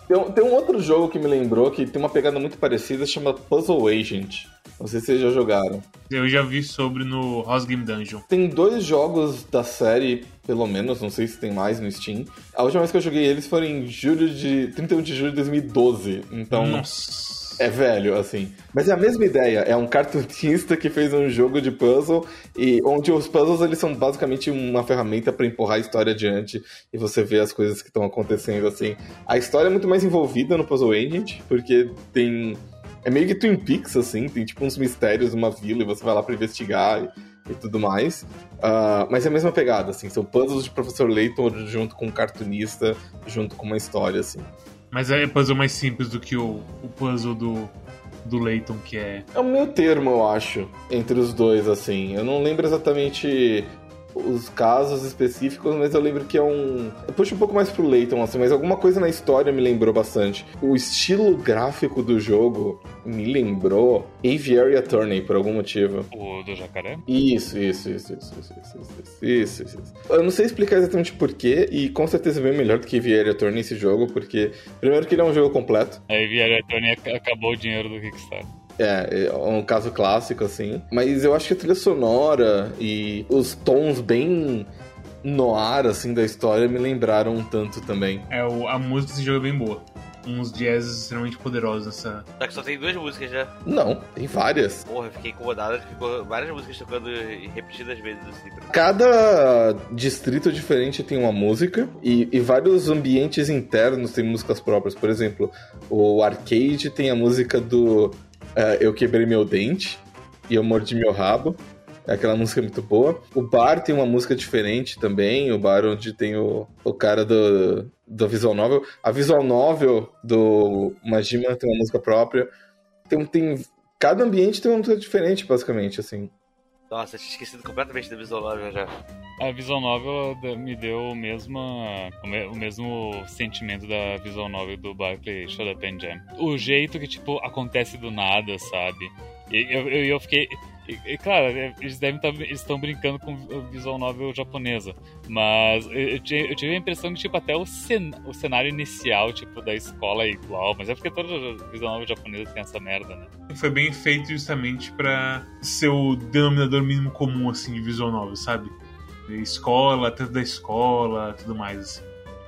Tem, um- tem um outro jogo que me lembrou que tem uma pegada muito parecida, chama Puzzle Agent. Não sei se vocês já jogaram. Eu já vi sobre no House Game Dungeon. Tem dois jogos da série, pelo menos, não sei se tem mais no Steam. A última vez que eu joguei eles foi em julho de 31 de julho de 2012. Então, Nossa. é velho, assim. Mas é a mesma ideia. É um cartunista que fez um jogo de puzzle e onde os puzzles eles são basicamente uma ferramenta para empurrar a história adiante e você vê as coisas que estão acontecendo assim. A história é muito mais envolvida no Puzzle Agent, porque tem é meio que Twin Peaks assim, tem tipo uns mistérios numa vila e você vai lá para investigar e, tudo mais. Ah, mas é a mesma pegada, assim, são puzzles de Professor Layton junto com um cartunista, junto com uma história assim. Mas é puzzle mais simples do que o, o puzzle do, do Layton, que é. É o meio termo, eu acho, entre os dois, assim. Eu não lembro exatamente os casos específicos, mas eu lembro que é um. Eu puxo um pouco mais pro Layton, assim, mas alguma coisa na história me lembrou bastante. O estilo gráfico do jogo me lembrou Aviary Attorney, por algum motivo. o do jacaré? Isso, isso, isso, isso, isso, isso, isso, isso, isso. Eu não sei explicar exatamente porquê, e com certeza é bem melhor do que Aviary Attorney esse jogo, porque, primeiro, que ele é um jogo completo. Aí vieram Tony acabou o dinheiro do Kickstarter. É, é um caso clássico, assim. Mas eu acho que a trilha sonora e os tons bem noir, assim, da história me lembraram um tanto também. é o, a música desse jogo é bem boa. Uns jazzes extremamente poderosos nessa. Só que só tem duas músicas já. Não, tem várias. Porra, eu fiquei incomodado. Ficou várias músicas tocando repetidas vezes assim. Cada distrito diferente tem uma música e, e vários ambientes internos têm músicas próprias. Por exemplo, o arcade tem a música do Eu Quebrei Meu Dente e Eu Mordi Meu Rabo. É aquela música muito boa. O bar tem uma música diferente também. O bar onde tem o, o cara do, do Visual Novel. A Visual Novel do Majima tem uma música própria. Tem, tem, cada ambiente tem uma música diferente, basicamente, assim. Nossa, tinha esquecido completamente da visual novel já. A Visual Novel me deu o mesmo, o me- o mesmo sentimento da Visual Novel do Barclay and Jam. O jeito que, tipo, acontece do nada, sabe? E eu, eu, eu fiquei... E, e, claro, é, eles devem tá, estão brincando com Visual Novel japonesa, mas eu, eu tive a impressão que, tipo, até o, cen, o cenário inicial, tipo, da escola é igual, mas é porque toda Visual Novel japonesa tem essa merda, né? Foi bem feito justamente pra ser o denominador mínimo comum, assim, de visual novel, sabe? Escola, tanto da escola, tudo mais, assim.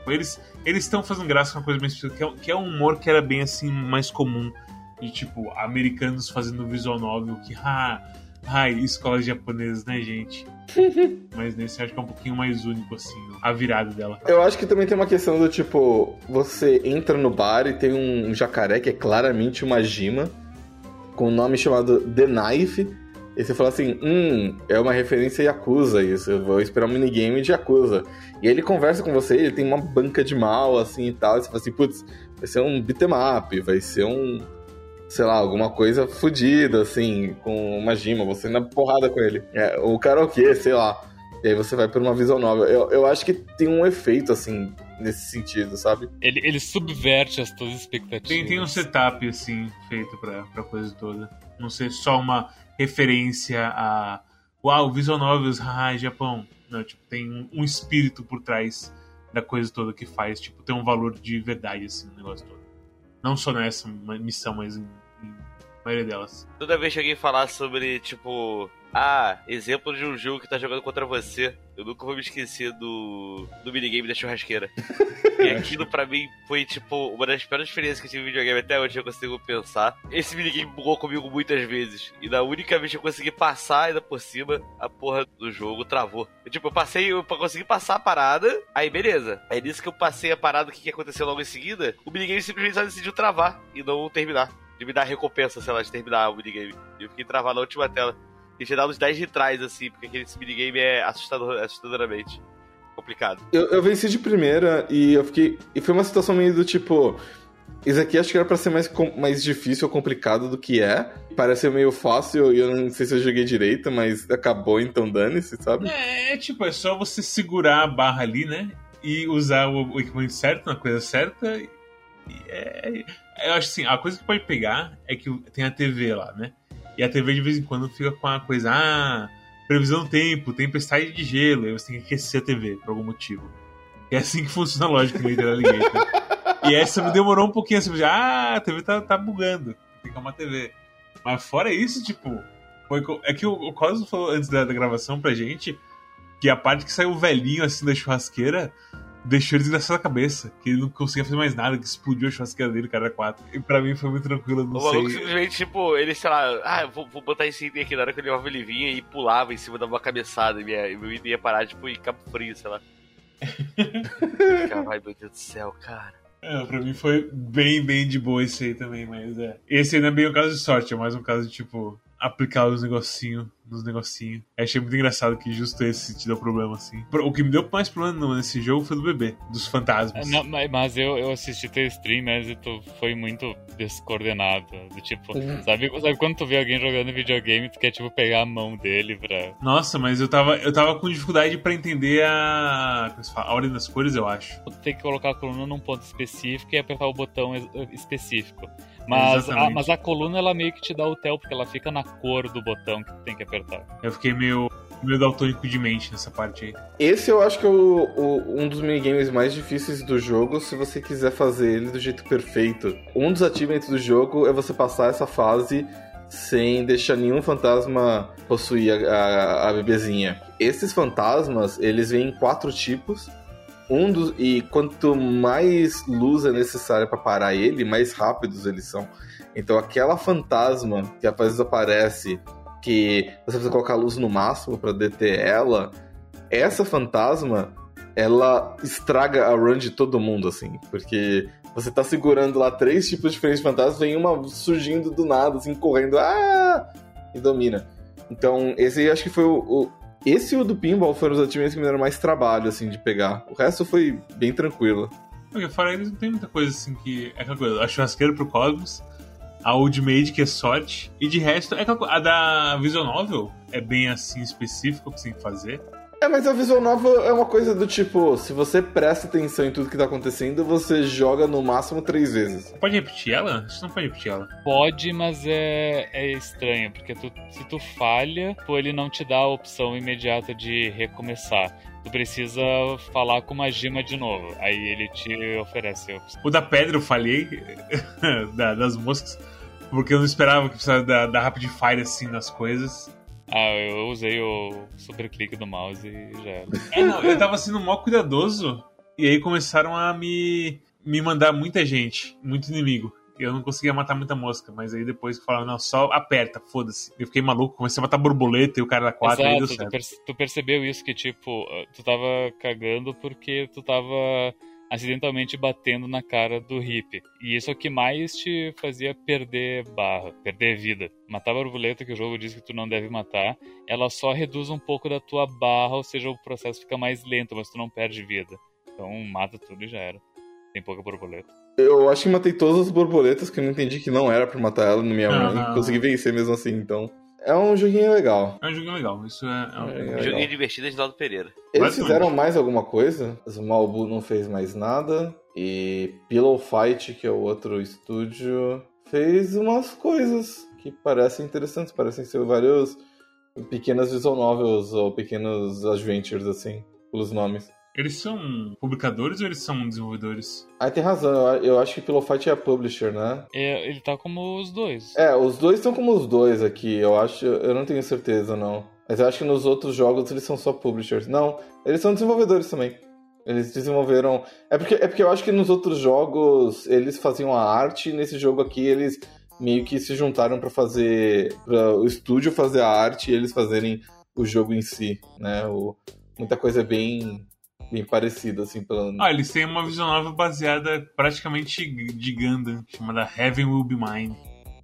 Eles eles estão fazendo graça com uma coisa bem específica, que é, que é um humor que era bem, assim, mais comum. De, tipo, americanos fazendo visual novel, que, ah, ai, escolas japonesas, né, gente? Mas nesse eu acho que é um pouquinho mais único, assim, a virada dela. Eu acho que também tem uma questão do tipo, você entra no bar e tem um jacaré que é claramente uma gima, com um nome chamado The Knife, E você fala assim, hum, é uma referência Yakuza isso, eu vou esperar um minigame de Yakuza. E aí ele conversa com você, ele tem uma banca de mal, assim, e tal, e você fala assim, putz, vai ser um beat'em up, vai ser um, sei lá, alguma coisa fodida, assim, com uma gima, você na porrada com ele. É, o karaokê, sei lá. E aí você vai por uma visão nova. Eu, eu acho que tem um efeito, assim, nesse sentido, sabe? Ele, ele subverte as tuas expectativas. Tem, tem um setup, assim, feito pra, pra coisa toda. Não ser só uma referência a. Uau, visual novels, haha, Japão. Não, tipo, tem um, espírito por trás da coisa toda que faz, tipo, ter um valor de verdade, assim, no negócio todo. Não só nessa missão, mas em, em maioria delas. Toda vez que alguém falar sobre, tipo, ah, exemplo de um jogo que tá jogando contra você, eu nunca vou me esquecer do, do minigame da churrasqueira. e aquilo pra mim foi, tipo, uma das piores experiências que eu tive em videogame até hoje eu consigo pensar. Esse minigame bugou comigo muitas vezes. E na única vez que eu consegui passar ainda por cima, a porra do jogo travou. Eu, tipo, eu passei, eu consegui passar a parada, aí beleza. Aí nisso que eu passei a parada, o que, que aconteceu logo em seguida? O minigame simplesmente só decidiu travar e não terminar. De me dar recompensa, sei lá, de terminar o minigame. E eu fiquei travado na última tela. E tinha dado uns 10 de trás, assim, porque aquele minigame é assustador, assustadoramente complicado. Eu, eu venci de primeira e eu fiquei. E foi uma situação meio do tipo. Isso aqui acho que era pra ser mais, mais difícil ou complicado do que é. Parece meio fácil e eu não sei se eu joguei direito, mas acabou, então dane-se, sabe? É, é, tipo, é só você segurar a barra ali, né? E usar o, o equipamento certo na coisa certa. E é, eu acho assim, a coisa que pode pegar é que tem a TV lá, né? E a TV de vez em quando fica com a coisa, ah, previsão do tempo, tempestade de gelo, aí você tem que aquecer a TV por algum motivo. É assim que funciona a lógica do Leader Alligator. e essa me demorou um pouquinho assim, ah, a TV tá, tá bugando, tem que uma TV. Mas fora isso, tipo, foi, é que o, o Cosmo falou antes da, da gravação pra gente que a parte que saiu velhinho assim da churrasqueira deixou ele desgraçado a cabeça. Que ele não conseguia fazer mais nada, que explodiu a churrasqueira dele, cara, quatro. E pra mim foi muito tranquilo, não o sei. maluco simplesmente, tipo, ele, sei lá, ah, vou, vou botar esse item aqui. Na hora que ele levava, ele vinha e pulava em cima da uma cabeçada. E minha, meu item ia parar, tipo, em Cabo Frio, sei lá. Caralho, meu Deus do céu, cara. É, pra mim foi bem, bem de boa esse aí também, mas é. Esse ainda é bem um caso de sorte, é mais um caso de, tipo, aplicar os negocinhos nos negocinhos. Achei muito engraçado que justo esse te deu problema, assim. O que me deu mais problema nesse jogo foi do bebê, dos fantasmas. Não, mas eu, eu assisti teu stream, mas tu foi muito descoordenado. Do tipo, uhum. sabe, sabe quando tu vê alguém jogando videogame, tu quer, tipo, pegar a mão dele pra. Nossa, mas eu tava, eu tava com dificuldade pra entender a. Como se fala? A ordem das cores, eu acho. Tu tem que colocar a coluna num ponto específico e apertar o botão específico. Mas a, mas a coluna ela meio que te dá o tel, porque ela fica na cor do botão que tu tem que apertar. Eu fiquei meio, meio daltônico de mente nessa parte aí. Esse eu acho que é o, o, um dos minigames mais difíceis do jogo, se você quiser fazer ele do jeito perfeito. Um dos achievements do jogo é você passar essa fase sem deixar nenhum fantasma possuir a, a, a bebezinha. Esses fantasmas, eles vêm em quatro tipos um dos e quanto mais luz é necessária para parar ele, mais rápidos eles são. Então aquela fantasma que às vezes aparece, que você precisa colocar a luz no máximo para deter ela, essa fantasma ela estraga a run de todo mundo assim, porque você tá segurando lá três tipos diferentes de fantasmas, vem uma surgindo do nada, assim, correndo, ah! E domina. Então, esse acho que foi o, o esse e o do Pinball foram os ativos que me deram mais trabalho, assim, de pegar. O resto foi bem tranquilo. Porque fora eles não tem muita coisa assim que. É aquela coisa, a churrasqueira pro Cosmos, a Old Maid, que é sorte, e de resto, é a da Visual Novel é bem assim específico que você tem que fazer. É, mas a visual novel é uma coisa do tipo, se você presta atenção em tudo que tá acontecendo, você joga no máximo três vezes. Pode repetir ela? Você não pode repetir ela. Pode, mas é, é estranho, porque tu, se tu falha, pô, ele não te dá a opção imediata de recomeçar. Tu precisa falar com uma gema de novo. Aí ele te oferece a opção. O da pedra eu falhei, da, das moscas, porque eu não esperava que precisasse da, da Rapid Fire assim nas coisas. Ah, eu usei o super clique do mouse e já era. É, não, eu tava sendo mó cuidadoso e aí começaram a me, me mandar muita gente, muito inimigo. Eu não conseguia matar muita mosca, mas aí depois falaram, não, só aperta, foda-se. Eu fiquei maluco, comecei a matar borboleta e o cara da 4 aí deu certo. Tu, perce tu percebeu isso, que tipo, tu tava cagando porque tu tava acidentalmente batendo na cara do hippie. E isso é o que mais te fazia perder barra, perder vida. Matar a borboleta, que o jogo diz que tu não deve matar, ela só reduz um pouco da tua barra, ou seja, o processo fica mais lento, mas tu não perde vida. Então mata tudo e já era. Tem pouca borboleta. Eu acho que matei todas as borboletas, que eu não entendi que não era pra matar ela no minha mãe. Aham. Consegui vencer mesmo assim, então. É um joguinho legal. É um joguinho legal. Isso é. é um- É, é legal. Joguinho divertido de Naldo Pereira. Eles fizeram mais alguma coisa? O Malbu não fez mais nada. E Pillow Fight, que é o outro estúdio, fez umas coisas que parecem interessantes. Parecem ser vários pequenas visual novels ou pequenos adventures, assim, pelos nomes. Eles são publicadores ou eles são desenvolvedores? Ah, tem razão. Eu, acho que Pillow Fight é a publisher, né? É, ele tá como os dois. É, os dois estão como os dois aqui. Eu acho. Eu não tenho certeza, não. Mas eu acho que nos outros jogos eles são só publishers. Não, eles são desenvolvedores também. Eles desenvolveram. É porque, é porque eu acho que nos outros jogos eles faziam a arte e nesse jogo aqui eles meio que se juntaram pra fazer. para o estúdio fazer a arte e eles fazerem o jogo em si, né? O, muita coisa bem. Bem parecida, assim, pelo. Ah, eles têm uma visão nova baseada praticamente de Gundam, chamada Heaven Will Be Mine.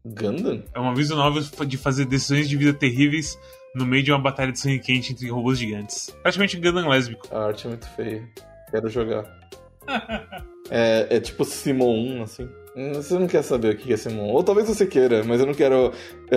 Gundam? É uma visão nova de fazer decisões de vida terríveis no meio de uma batalha de sangue quente entre robôs gigantes. Praticamente um Gundam lésbico. A arte é muito feia. Quero jogar. é, é tipo Simon 1, assim. Hum, Você não quer saber o que é Simon? Ou talvez você queira, mas eu não quero. é,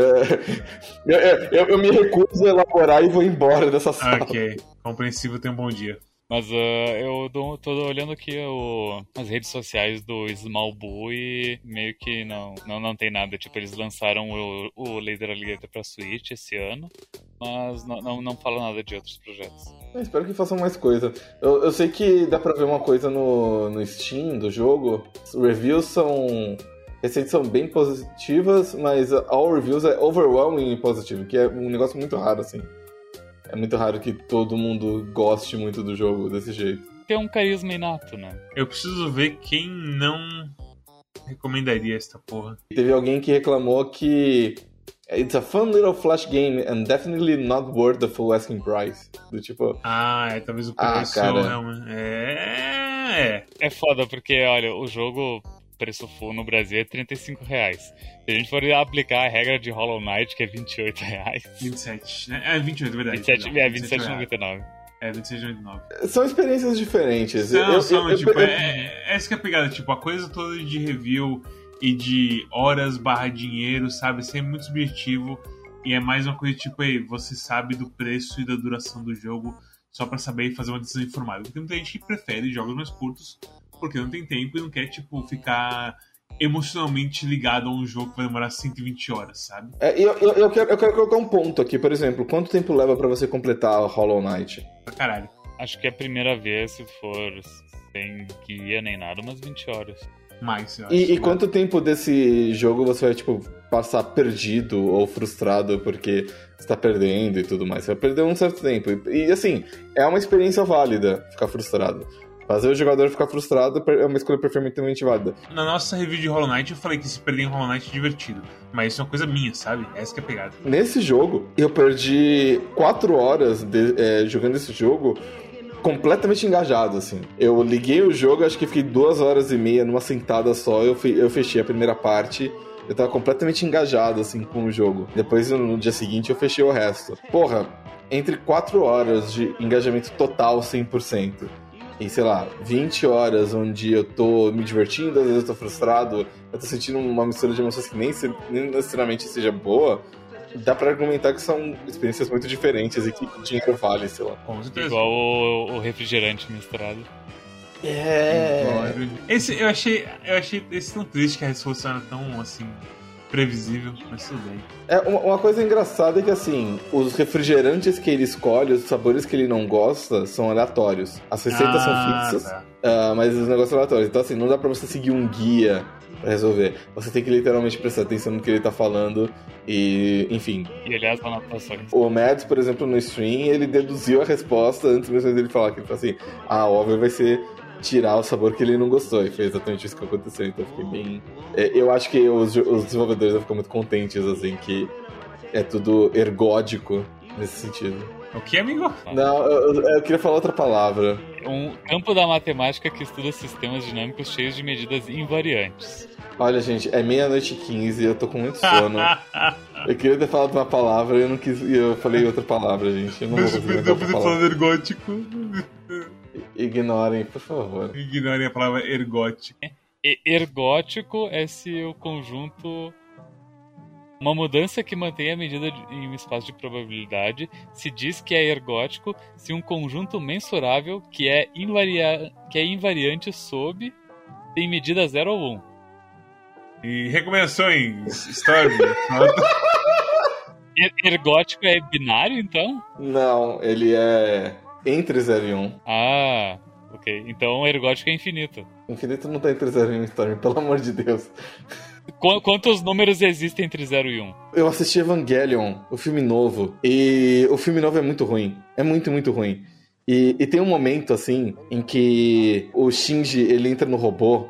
eu, eu- eu me recuso a elaborar e vou embora dessa sala. ok, compreensível, tenha um bom dia. Mas ah, eu tô olhando aqui o- as redes sociais do Smallboo e meio que não, não, não tem nada. Tipo, eles lançaram o, o Laser Alligator pra Switch esse ano, mas não, não, não fala nada de outros projetos. Eu espero que façam mais coisa. Eu, eu sei que dá pra ver uma coisa no, no Steam do jogo. Reviews são. Receitas são bem positivas, mas all reviews é overwhelmingly positive, que é um negócio muito raro, assim. É muito raro que todo mundo goste muito do jogo desse jeito. Tem um carisma inato, né? Eu preciso ver quem não recomendaria esta porra. Teve alguém que reclamou que It's a fun little flash game and definitely not worth the full asking price. Do tipo, Ah, é, talvez o Ah, preço cara. realmente. É, é. É foda, porque, olha, o jogo preço full no Brasil é 35 reais. Se a gente for aplicar a regra de Hollow Knight, que é 28 reais. 27, né? É 28, é verdade. 27, perdão, é, 27 27,99. É, 27,99. são experiências diferentes. Não, Eu- são, eu- tipo, eu- é, é essa que é a pegada, tipo, a coisa toda de review e de horas barra dinheiro, sabe? Isso é muito subjetivo e é mais uma coisa tipo, aí, você sabe do preço e da duração do jogo só pra saber e fazer uma decisão informada. Porque muita gente que prefere jogos mais curtos porque não tem tempo e não quer, tipo, ficar emocionalmente ligado a um jogo que vai demorar 120 horas, sabe? É, eu, eu, eu quero, eu quero colocar um ponto aqui, por exemplo, quanto tempo leva pra você completar Hollow Knight? Pra caralho. Acho que é a primeira vez, se for sem guia nem nada, umas 20 horas. Mais, eu acho. E, e quanto tempo desse jogo você vai, tipo, passar perdido ou frustrado porque você tá perdendo e tudo mais? Você vai perder um certo tempo. E, e, assim, é uma experiência válida ficar frustrado. Fazer o jogador ficar frustrado é uma escolha perfeitamente válida. Na nossa review de Hollow Knight, eu falei que se perder em Hollow Knight é divertido. Mas isso é uma coisa minha, sabe? Essa que é a pegada. Nesse jogo, eu perdi quatro horas de- é, jogando esse jogo completamente engajado, assim. Eu liguei o jogo, acho que fiquei duas horas e meia numa sentada só, eu, eu fechei a primeira parte. Eu tava completamente engajado, assim, com o jogo. Depois, no dia seguinte, eu fechei o resto. Porra, entre quatro horas de engajamento total 100%. E, sei lá, 20 horas onde eu tô me divertindo, às vezes eu tô frustrado, eu tô sentindo uma mistura de emoções que nem, se- nem necessariamente seja boa, dá pra argumentar que são experiências muito diferentes e que dinheiro vale, sei lá. Com certeza. Igual o, o refrigerante misturado. É. Esse eu achei. Eu achei esse tão triste que a resolução era tão assim. Previsível, mas tudo bem. É, uma, uma coisa engraçada é que, assim, os refrigerantes que ele escolhe, os sabores que ele não gosta, são aleatórios. As receitas Ah, são fixas, tá. ah, mas os negócios são aleatórios. Então, assim, não dá pra você seguir um guia pra resolver. Você tem que literalmente prestar atenção no que ele tá falando e, enfim. E aliás, anotações. O Mads, por exemplo, no stream, ele deduziu a resposta antes mesmo dele falar. Que ele falou assim, ah, óbvio vai ser tirar o sabor que ele não gostou. E foi exatamente isso que aconteceu. Então, eu fiquei bem... É, Eu acho que os, os desenvolvedores vão ficar muito contentes, assim, que é tudo ergódico nesse sentido. O que, amigo? Não, eu, eu- eu queria falar outra palavra. Um campo da matemática que estuda sistemas dinâmicos cheios de medidas invariantes. Olha, gente, é meia-noite e 15 e eu tô com muito sono. Eu queria ter falado uma palavra e eu não quis. E eu falei outra palavra, gente. Eu não vou conseguir eu falar ergótico. Ignorem, por favor. Ignorem a palavra ergótico. E ergótico é se o conjunto. Uma mudança que mantém a medida de- em um espaço de probabilidade se diz que é ergótico se um conjunto mensurável que é, invaria... que é invariante sob tem medida 0 ou 1. E recomendações, Storm. Er- Ergótico é binário, então? Não, ele é entre 0 e 1. Ah, ok. Então ergótico é infinito. Infinito não tá entre 0 e 1, Storm, pelo amor de Deus. Qu- quantos números existem entre 0 e 1? Eu assisti Evangelion, o filme novo, e o filme novo é muito ruim. É muito, muito ruim. E, e tem um momento, assim, em que o Shinji, ele entra no robô,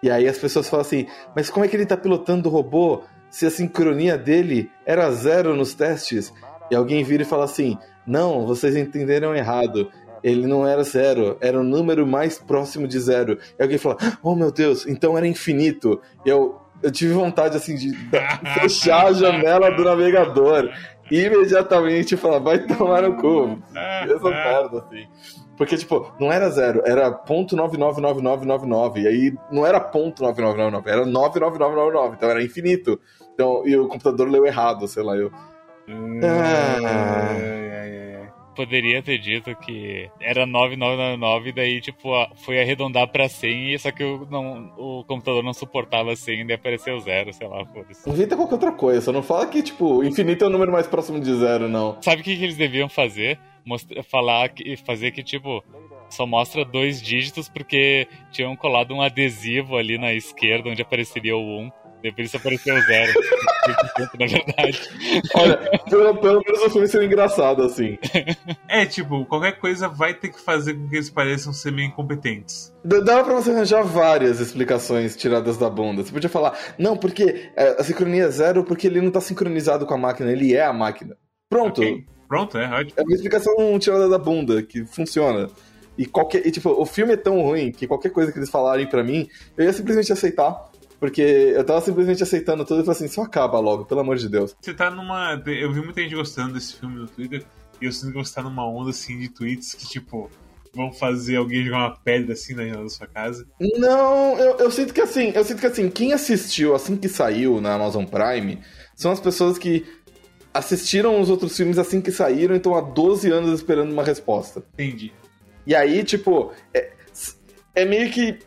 e aí as pessoas falam assim, mas como é que ele tá pilotando o robô se a sincronia dele era zero nos testes? E alguém vira e fala assim, não, vocês entenderam errado. Ele não era zero, era o número mais próximo de zero. E alguém fala, oh meu Deus, então era infinito. E eu, eu tive vontade, assim, de fechar a janela do navegador e imediatamente falar, vai tomar no cu. Essa merda, assim. Porque, tipo, não era zero, era ponto 999999. E aí não era ponto 9999, era 99999. Então era infinito. Então, e o computador leu errado, sei lá, eu. Ah. Poderia ter dito que era 9999 e daí, tipo, a- foi arredondar pra 100, só que o, não, o computador não suportava 100 e daí apareceu zero, sei lá, foda-se. Inventa qualquer outra coisa, só não fala que, tipo, infinito é o número mais próximo de zero, não. Sabe o que, que eles deviam fazer? Mostra, falar que, fazer que, tipo, só mostra dois dígitos porque tinham colado um adesivo ali na esquerda onde apareceria o 1. Depois isso apareceu zero. na verdade. Olha, pelo, pelo menos o filme seria engraçado, assim. É, tipo, qualquer coisa vai ter que fazer com que eles pareçam ser meio incompetentes. Dava pra você arranjar várias explicações tiradas da bunda. Você podia falar, não, porque é, a sincronia é zero porque ele não tá sincronizado com a máquina, ele é a máquina. Pronto. Ok. Pronto, é ótimo. É uma explicação tirada da bunda, que funciona. E, qualquer, e, tipo, o filme é tão ruim que qualquer coisa que eles falarem pra mim, eu ia simplesmente aceitar. Porque eu tava simplesmente aceitando tudo e falei assim, só acaba logo, pelo amor de Deus. Você tá numa. Eu vi muita gente gostando desse filme no Twitter e eu sinto que você tá numa onda assim de tweets que, tipo, vão fazer alguém jogar uma pedra assim na janela da sua casa. Não, eu, eu sinto que assim, eu sinto que assim, quem assistiu assim que saiu na Amazon Prime são as pessoas que assistiram os outros filmes assim que saíram e estão há 12 anos esperando uma resposta. Entendi. E aí, tipo, é, é meio que.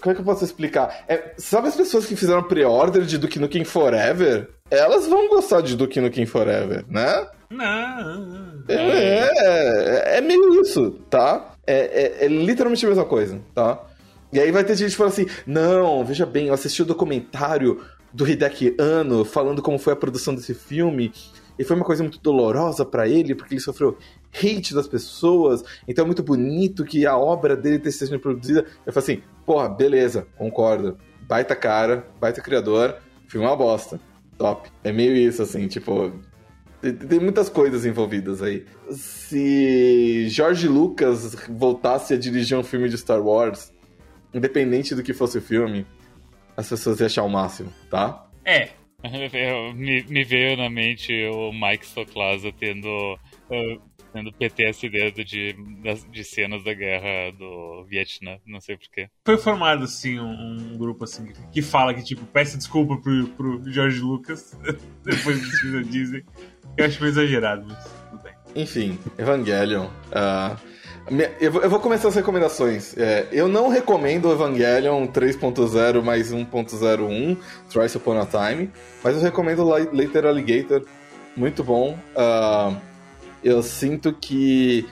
Como é que eu posso explicar? É, sabe as pessoas que fizeram pre-order de Duke Nukem Forever? Elas vão gostar de Duke Nukem Forever, né? Não. É, é, é meio isso, tá? É, é- é literalmente a mesma coisa, tá? E aí vai ter gente que fala assim: não, veja bem, eu assisti o documentário do Hideki Anno falando como foi a produção desse filme. E foi uma coisa muito dolorosa pra ele, porque ele sofreu hate das pessoas. Então é muito bonito que a obra dele esteja sendo produzida. Eu falo assim: porra, beleza, concordo. Baita cara, baita criador, filme é uma bosta. Top. É meio isso, assim, tipo. Tem, muitas coisas envolvidas aí. Se George Lucas voltasse a dirigir um filme de Star Wars, independente do que fosse o filme, as pessoas iam achar o máximo, tá? É. Me, me veio na mente o Mike Stoklasa tendo, eh, tendo PTSD de, de cenas da guerra do Vietnã, não sei porquê. Foi formado, assim, um, um grupo assim que fala que, tipo, peça desculpa pro, pro George Lucas depois do filme da Disney. Eu acho meio exagerado, mas tudo bem. Enfim, Evangelion. minha- eu, vou, começar as recomendações. É, eu não recomendo o Evangelion 3.0 mais 1.01, Thrice Upon a Time, mas eu recomendo Later Alligator. Muito bom. Ah, eu sinto que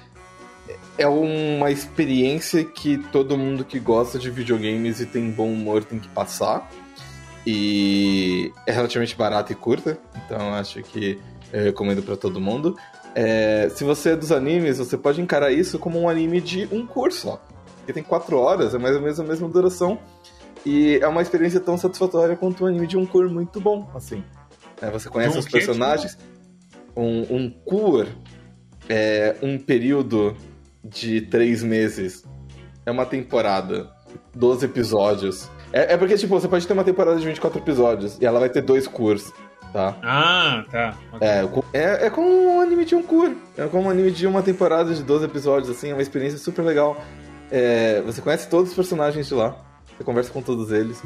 é uma experiência que todo mundo que gosta de videogames e tem bom humor tem que passar. E é relativamente barata e curta, então acho que eu recomendo pra todo mundo. É, se você é dos animes, você pode encarar isso como um anime de um curso só. Porque tem quatro horas, é mais ou menos a mesma duração. E é uma experiência tão satisfatória quanto um anime de um cur muito bom, assim. É, você conhece um os quê? personagens. Um, um cur é um período de três meses. É uma temporada. 12 episódios. É, é porque, tipo, você pode ter uma temporada de 24 episódios e ela vai ter dois curs, tá? Ah, tá. Ok. É, é, é como um anime de um cur. É como um anime de uma temporada de 12 episódios, assim, é uma experiência super legal. É, você conhece todos os personagens de lá, você conversa com todos eles,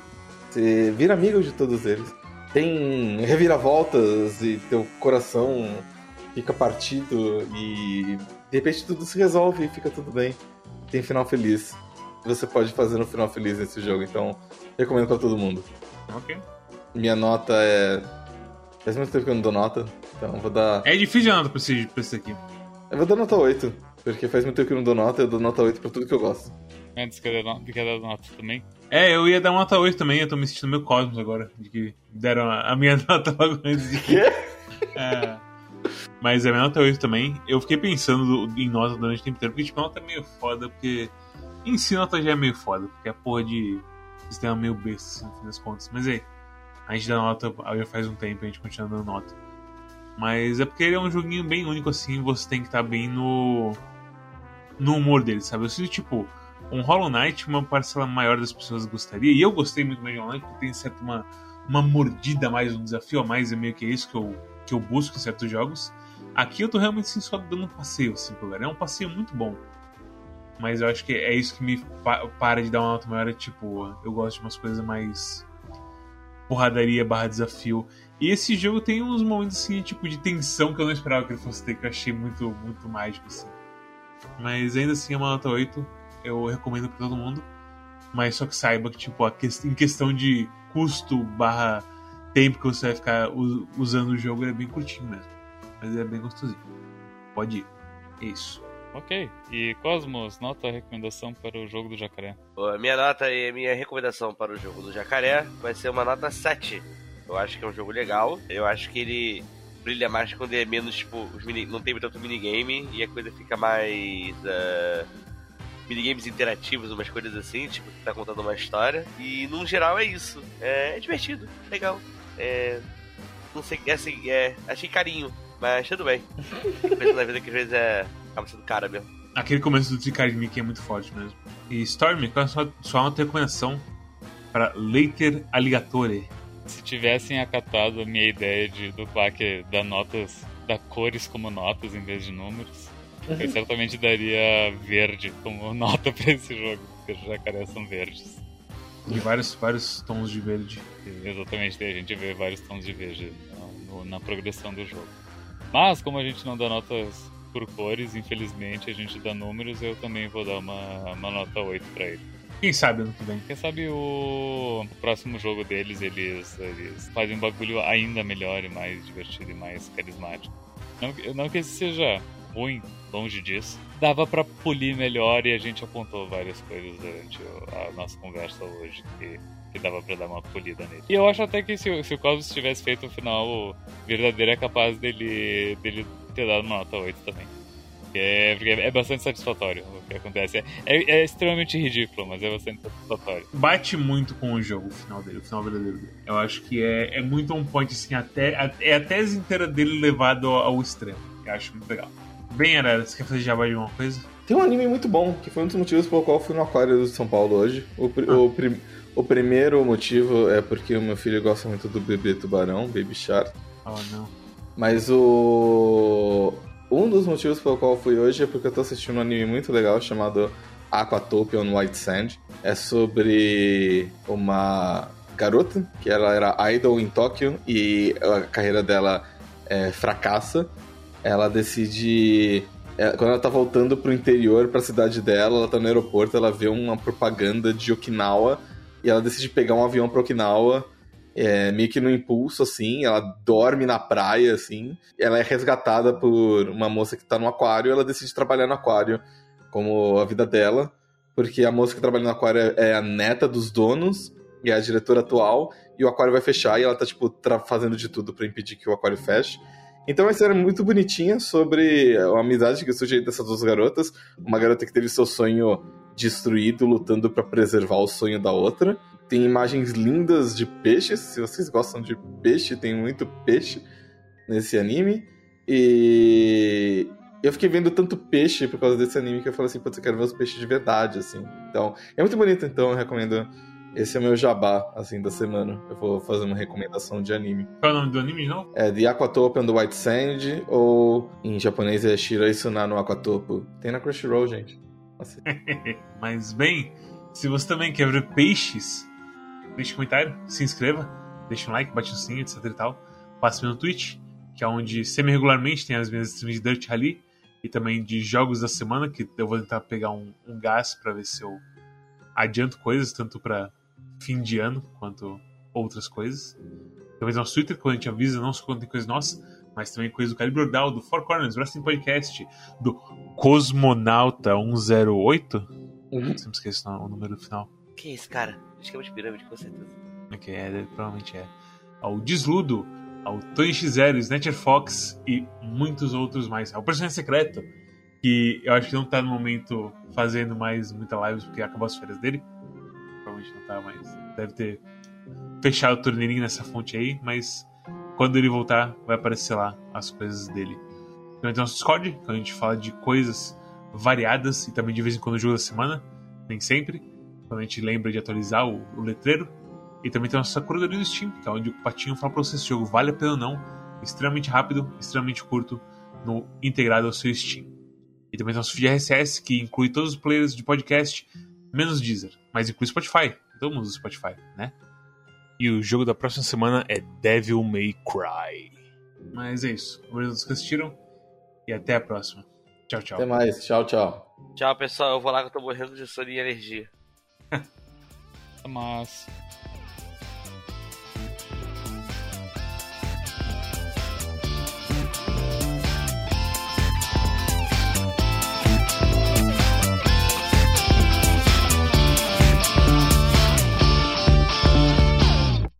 você vira amigo de todos eles. Tem reviravoltas e teu coração fica partido e de repente tudo se resolve e fica tudo bem. Tem final feliz. Você pode fazer um final feliz nesse jogo, então recomendo pra todo mundo. Ok. Minha nota é. Faz muito tempo que eu não dou nota, então vou dar. É difícil a nota pra esse, pra esse aqui. Eu vou dar nota 8, porque faz muito tempo que eu não dou nota, eu dou nota 8 pra tudo que eu gosto. Antes que eu dê nota também. É, eu ia dar uma nota 8 também, eu tô me sentindo meio Cosmos agora, de que deram a, a minha nota logo antes de que. Quê? É. Mas minha nota 8 também. Eu fiquei pensando do- em nota durante o tempo inteiro, porque tipo, nota é meio foda, porque. Em si a nota já é meio foda, porque a porra de sistema meio besta, assim, no fim das contas. Mas aí, a gente dá nota já faz um tempo, a gente continua dando nota. Mas é porque ele é um joguinho bem único, assim, você tem que estar bem no. no humor dele, sabe? Eu sinto, tipo, um Hollow Knight, uma parcela maior das pessoas gostaria, e eu gostei muito mais de Hollow Knight, porque tem certo uma, uma mordida mais, um desafio a mais, é meio que isso que eu, que eu busco em certos jogos. Aqui eu tô realmente assim, só dando um passeio, assim, pro lugar. É um passeio muito bom. Mas eu acho que é isso que me pa- para de dar uma nota maior, é tipo, eu gosto de umas coisas mais porradaria barra desafio. E esse jogo tem uns momentos assim, tipo, de tensão que eu não esperava que ele fosse ter, que eu achei muito, muito mágico, assim. Mas ainda assim é uma nota 8. Eu recomendo pra todo mundo. Mas só que saiba que, tipo, a ques- em questão de custo barra tempo que você vai ficar u- usando o jogo, ele é bem curtinho mesmo. Mas é bem gostosinho. Pode ir. É isso. Ok. E Cosmos, nota a recomendação para o jogo do jacaré. A minha nota e a minha recomendação para o jogo do Jacaré vai ser uma nota 7. Eu acho que é um jogo legal. Eu acho que ele brilha mais quando é menos, tipo, os mini... não tem tanto minigame e a coisa fica mais. eh, minigames interativos, umas coisas assim, tipo, que tá contando uma história. E no geral é isso. É, é divertido, legal. É. Não sei, é assim, é. Achei carinho, mas tudo bem. Coisa na vida que às vezes é. acaba sendo cara mesmo. Aquele começo do Tricard Mickey é muito forte mesmo. E Stormy, qual é a sua, sua nota de recomendação para Later Alligatore? Se tivessem acatado a minha ideia de do Quack dar notas, dar cores como notas em vez de números, eu certamente daria verde como nota pra esse jogo, porque os jacarés são verdes. De vários, vários tons de verde. E Exatamente, a gente vê vários tons de verde na progressão do jogo. Mas, como a gente não dá notas por cores, infelizmente a gente dá números, eu também vou dar uma, uma nota 8 pra ele. Quem sabe ano que vem. Quem sabe o, próximo jogo deles, eles, eles fazem um bagulho ainda melhor e mais divertido e mais carismático. Não, que- não que esse seja ruim, longe disso. Dava pra polir melhor e a gente apontou várias coisas durante a nossa conversa hoje que, que dava pra dar uma polida nele. E eu acho até que se, o- se o Cosmos tivesse feito o final verdadeiro, é capaz dele, dele ter dado uma nota 8 também. Porque é, porque é bastante satisfatório o que acontece. É, é- é extremamente ridículo, mas é bastante satisfatório. Bate muito com o jogo, o final dele, o final verdadeiro dele. Eu acho que é, é muito um point, assim, até, a- é a tese inteira dele levado ao, ao extremo. Eu acho muito legal. Bem, Arara, você quer fazer jabá de alguma coisa? Tem um anime muito bom, que foi um dos motivos pelo qual eu fui no Aquário de São Paulo hoje. O, pri- o, prim- o primeiro motivo é porque o meu filho gosta muito do bebê tubarão, Baby Shark. Oh, não. Mas o. Um dos motivos pelo qual eu fui hoje é porque eu tô assistindo um anime muito legal chamado Aquatopia on White Sand. É sobre uma garota que ela era idol em Tóquio e a carreira dela é, fracassa. Ela decide. é, quando ela tá voltando pro interior, pra cidade dela, ela tá no aeroporto, ela vê uma propaganda de Okinawa e ela decide pegar um avião pra Okinawa é, meio que no impulso, assim, ela dorme na praia, assim, ela é resgatada por uma moça que tá no aquário, ela decide trabalhar no aquário como a vida dela, porque a moça que trabalha no aquário é é a neta dos donos e é a diretora atual, e o aquário vai fechar e ela tá, tipo, fazendo de tudo pra impedir que o aquário feche. Então é uma história muito bonitinha sobre a amizade que surge dessas duas garotas, uma garota que teve seu sonho destruído lutando pra preservar o sonho da outra. Tem imagens lindas de peixes. Se vocês gostam de peixe, tem muito peixe nesse anime. E eu fiquei vendo tanto peixe por causa desse anime que eu falei assim, putz, eu quero ver os peixes de verdade, assim. Então, é muito bonito, então eu recomendo. Esse é o meu jabá, assim, da semana. Eu vou fazer uma recomendação de anime. Qual é o nome do anime, não? É The Aquatope on the White Sand, ou em japonês é Shiroi Suna no Aquatopo. Tem na Crunchyroll, gente. Mas bem, se você também quer ver peixes, deixe um comentário, se inscreva, deixe um like, bate no sininho, etc e tal. Passe no Twitch, que é onde semi-regularmente tem as minhas streams de Dirt Rally e também de jogos da semana, que eu vou tentar pegar um, um gás para ver se eu adianto coisas, tanto para fim de ano quanto outras coisas. Também nosso Twitter, quando a gente avisa não só quando tem coisa nossa, mas também coisa do Calibre Ordal, do Four Corners, Wrestling Podcast, do Cosmonauta 108. Uhum. Sempre esqueço o número final. Quem é esse cara? Esquema de pirâmide, com certeza. Ok, é, deve- provavelmente é. Ao Desludo, ao Tony X0, Snatcher Fox e muitos outros mais. Ao Personagem Secreto, que eu acho que não tá no momento fazendo mais muita lives porque acabou as férias dele. Provavelmente não tá mais. Deve ter fechado o torneirinho nessa fonte aí, mas quando ele voltar, vai aparecer lá as coisas dele. Também tem nosso Discord, que a gente fala de coisas variadas e também de vez em quando o jogo da semana, nem sempre. Quando a gente lembra de atualizar o, o letreiro. E também tem a nossa curadoria do Steam, que é onde o Patinho fala pra você se o jogo vale a pena ou não. Extremamente rápido, extremamente curto, no integrado ao seu Steam. E também tem o nosso feed RSS, que inclui todos os players de podcast, menos Deezer. Mas inclui Spotify. Todo mundo usa Spotify, né? E o jogo da próxima semana é Devil May Cry. Mas é isso. Obrigado a todos que assistiram. E até a próxima. Tchau, tchau. Até mais. Tchau, tchau. Tchau, pessoal. Eu vou lá que eu tô morrendo de sono e energia. Mas.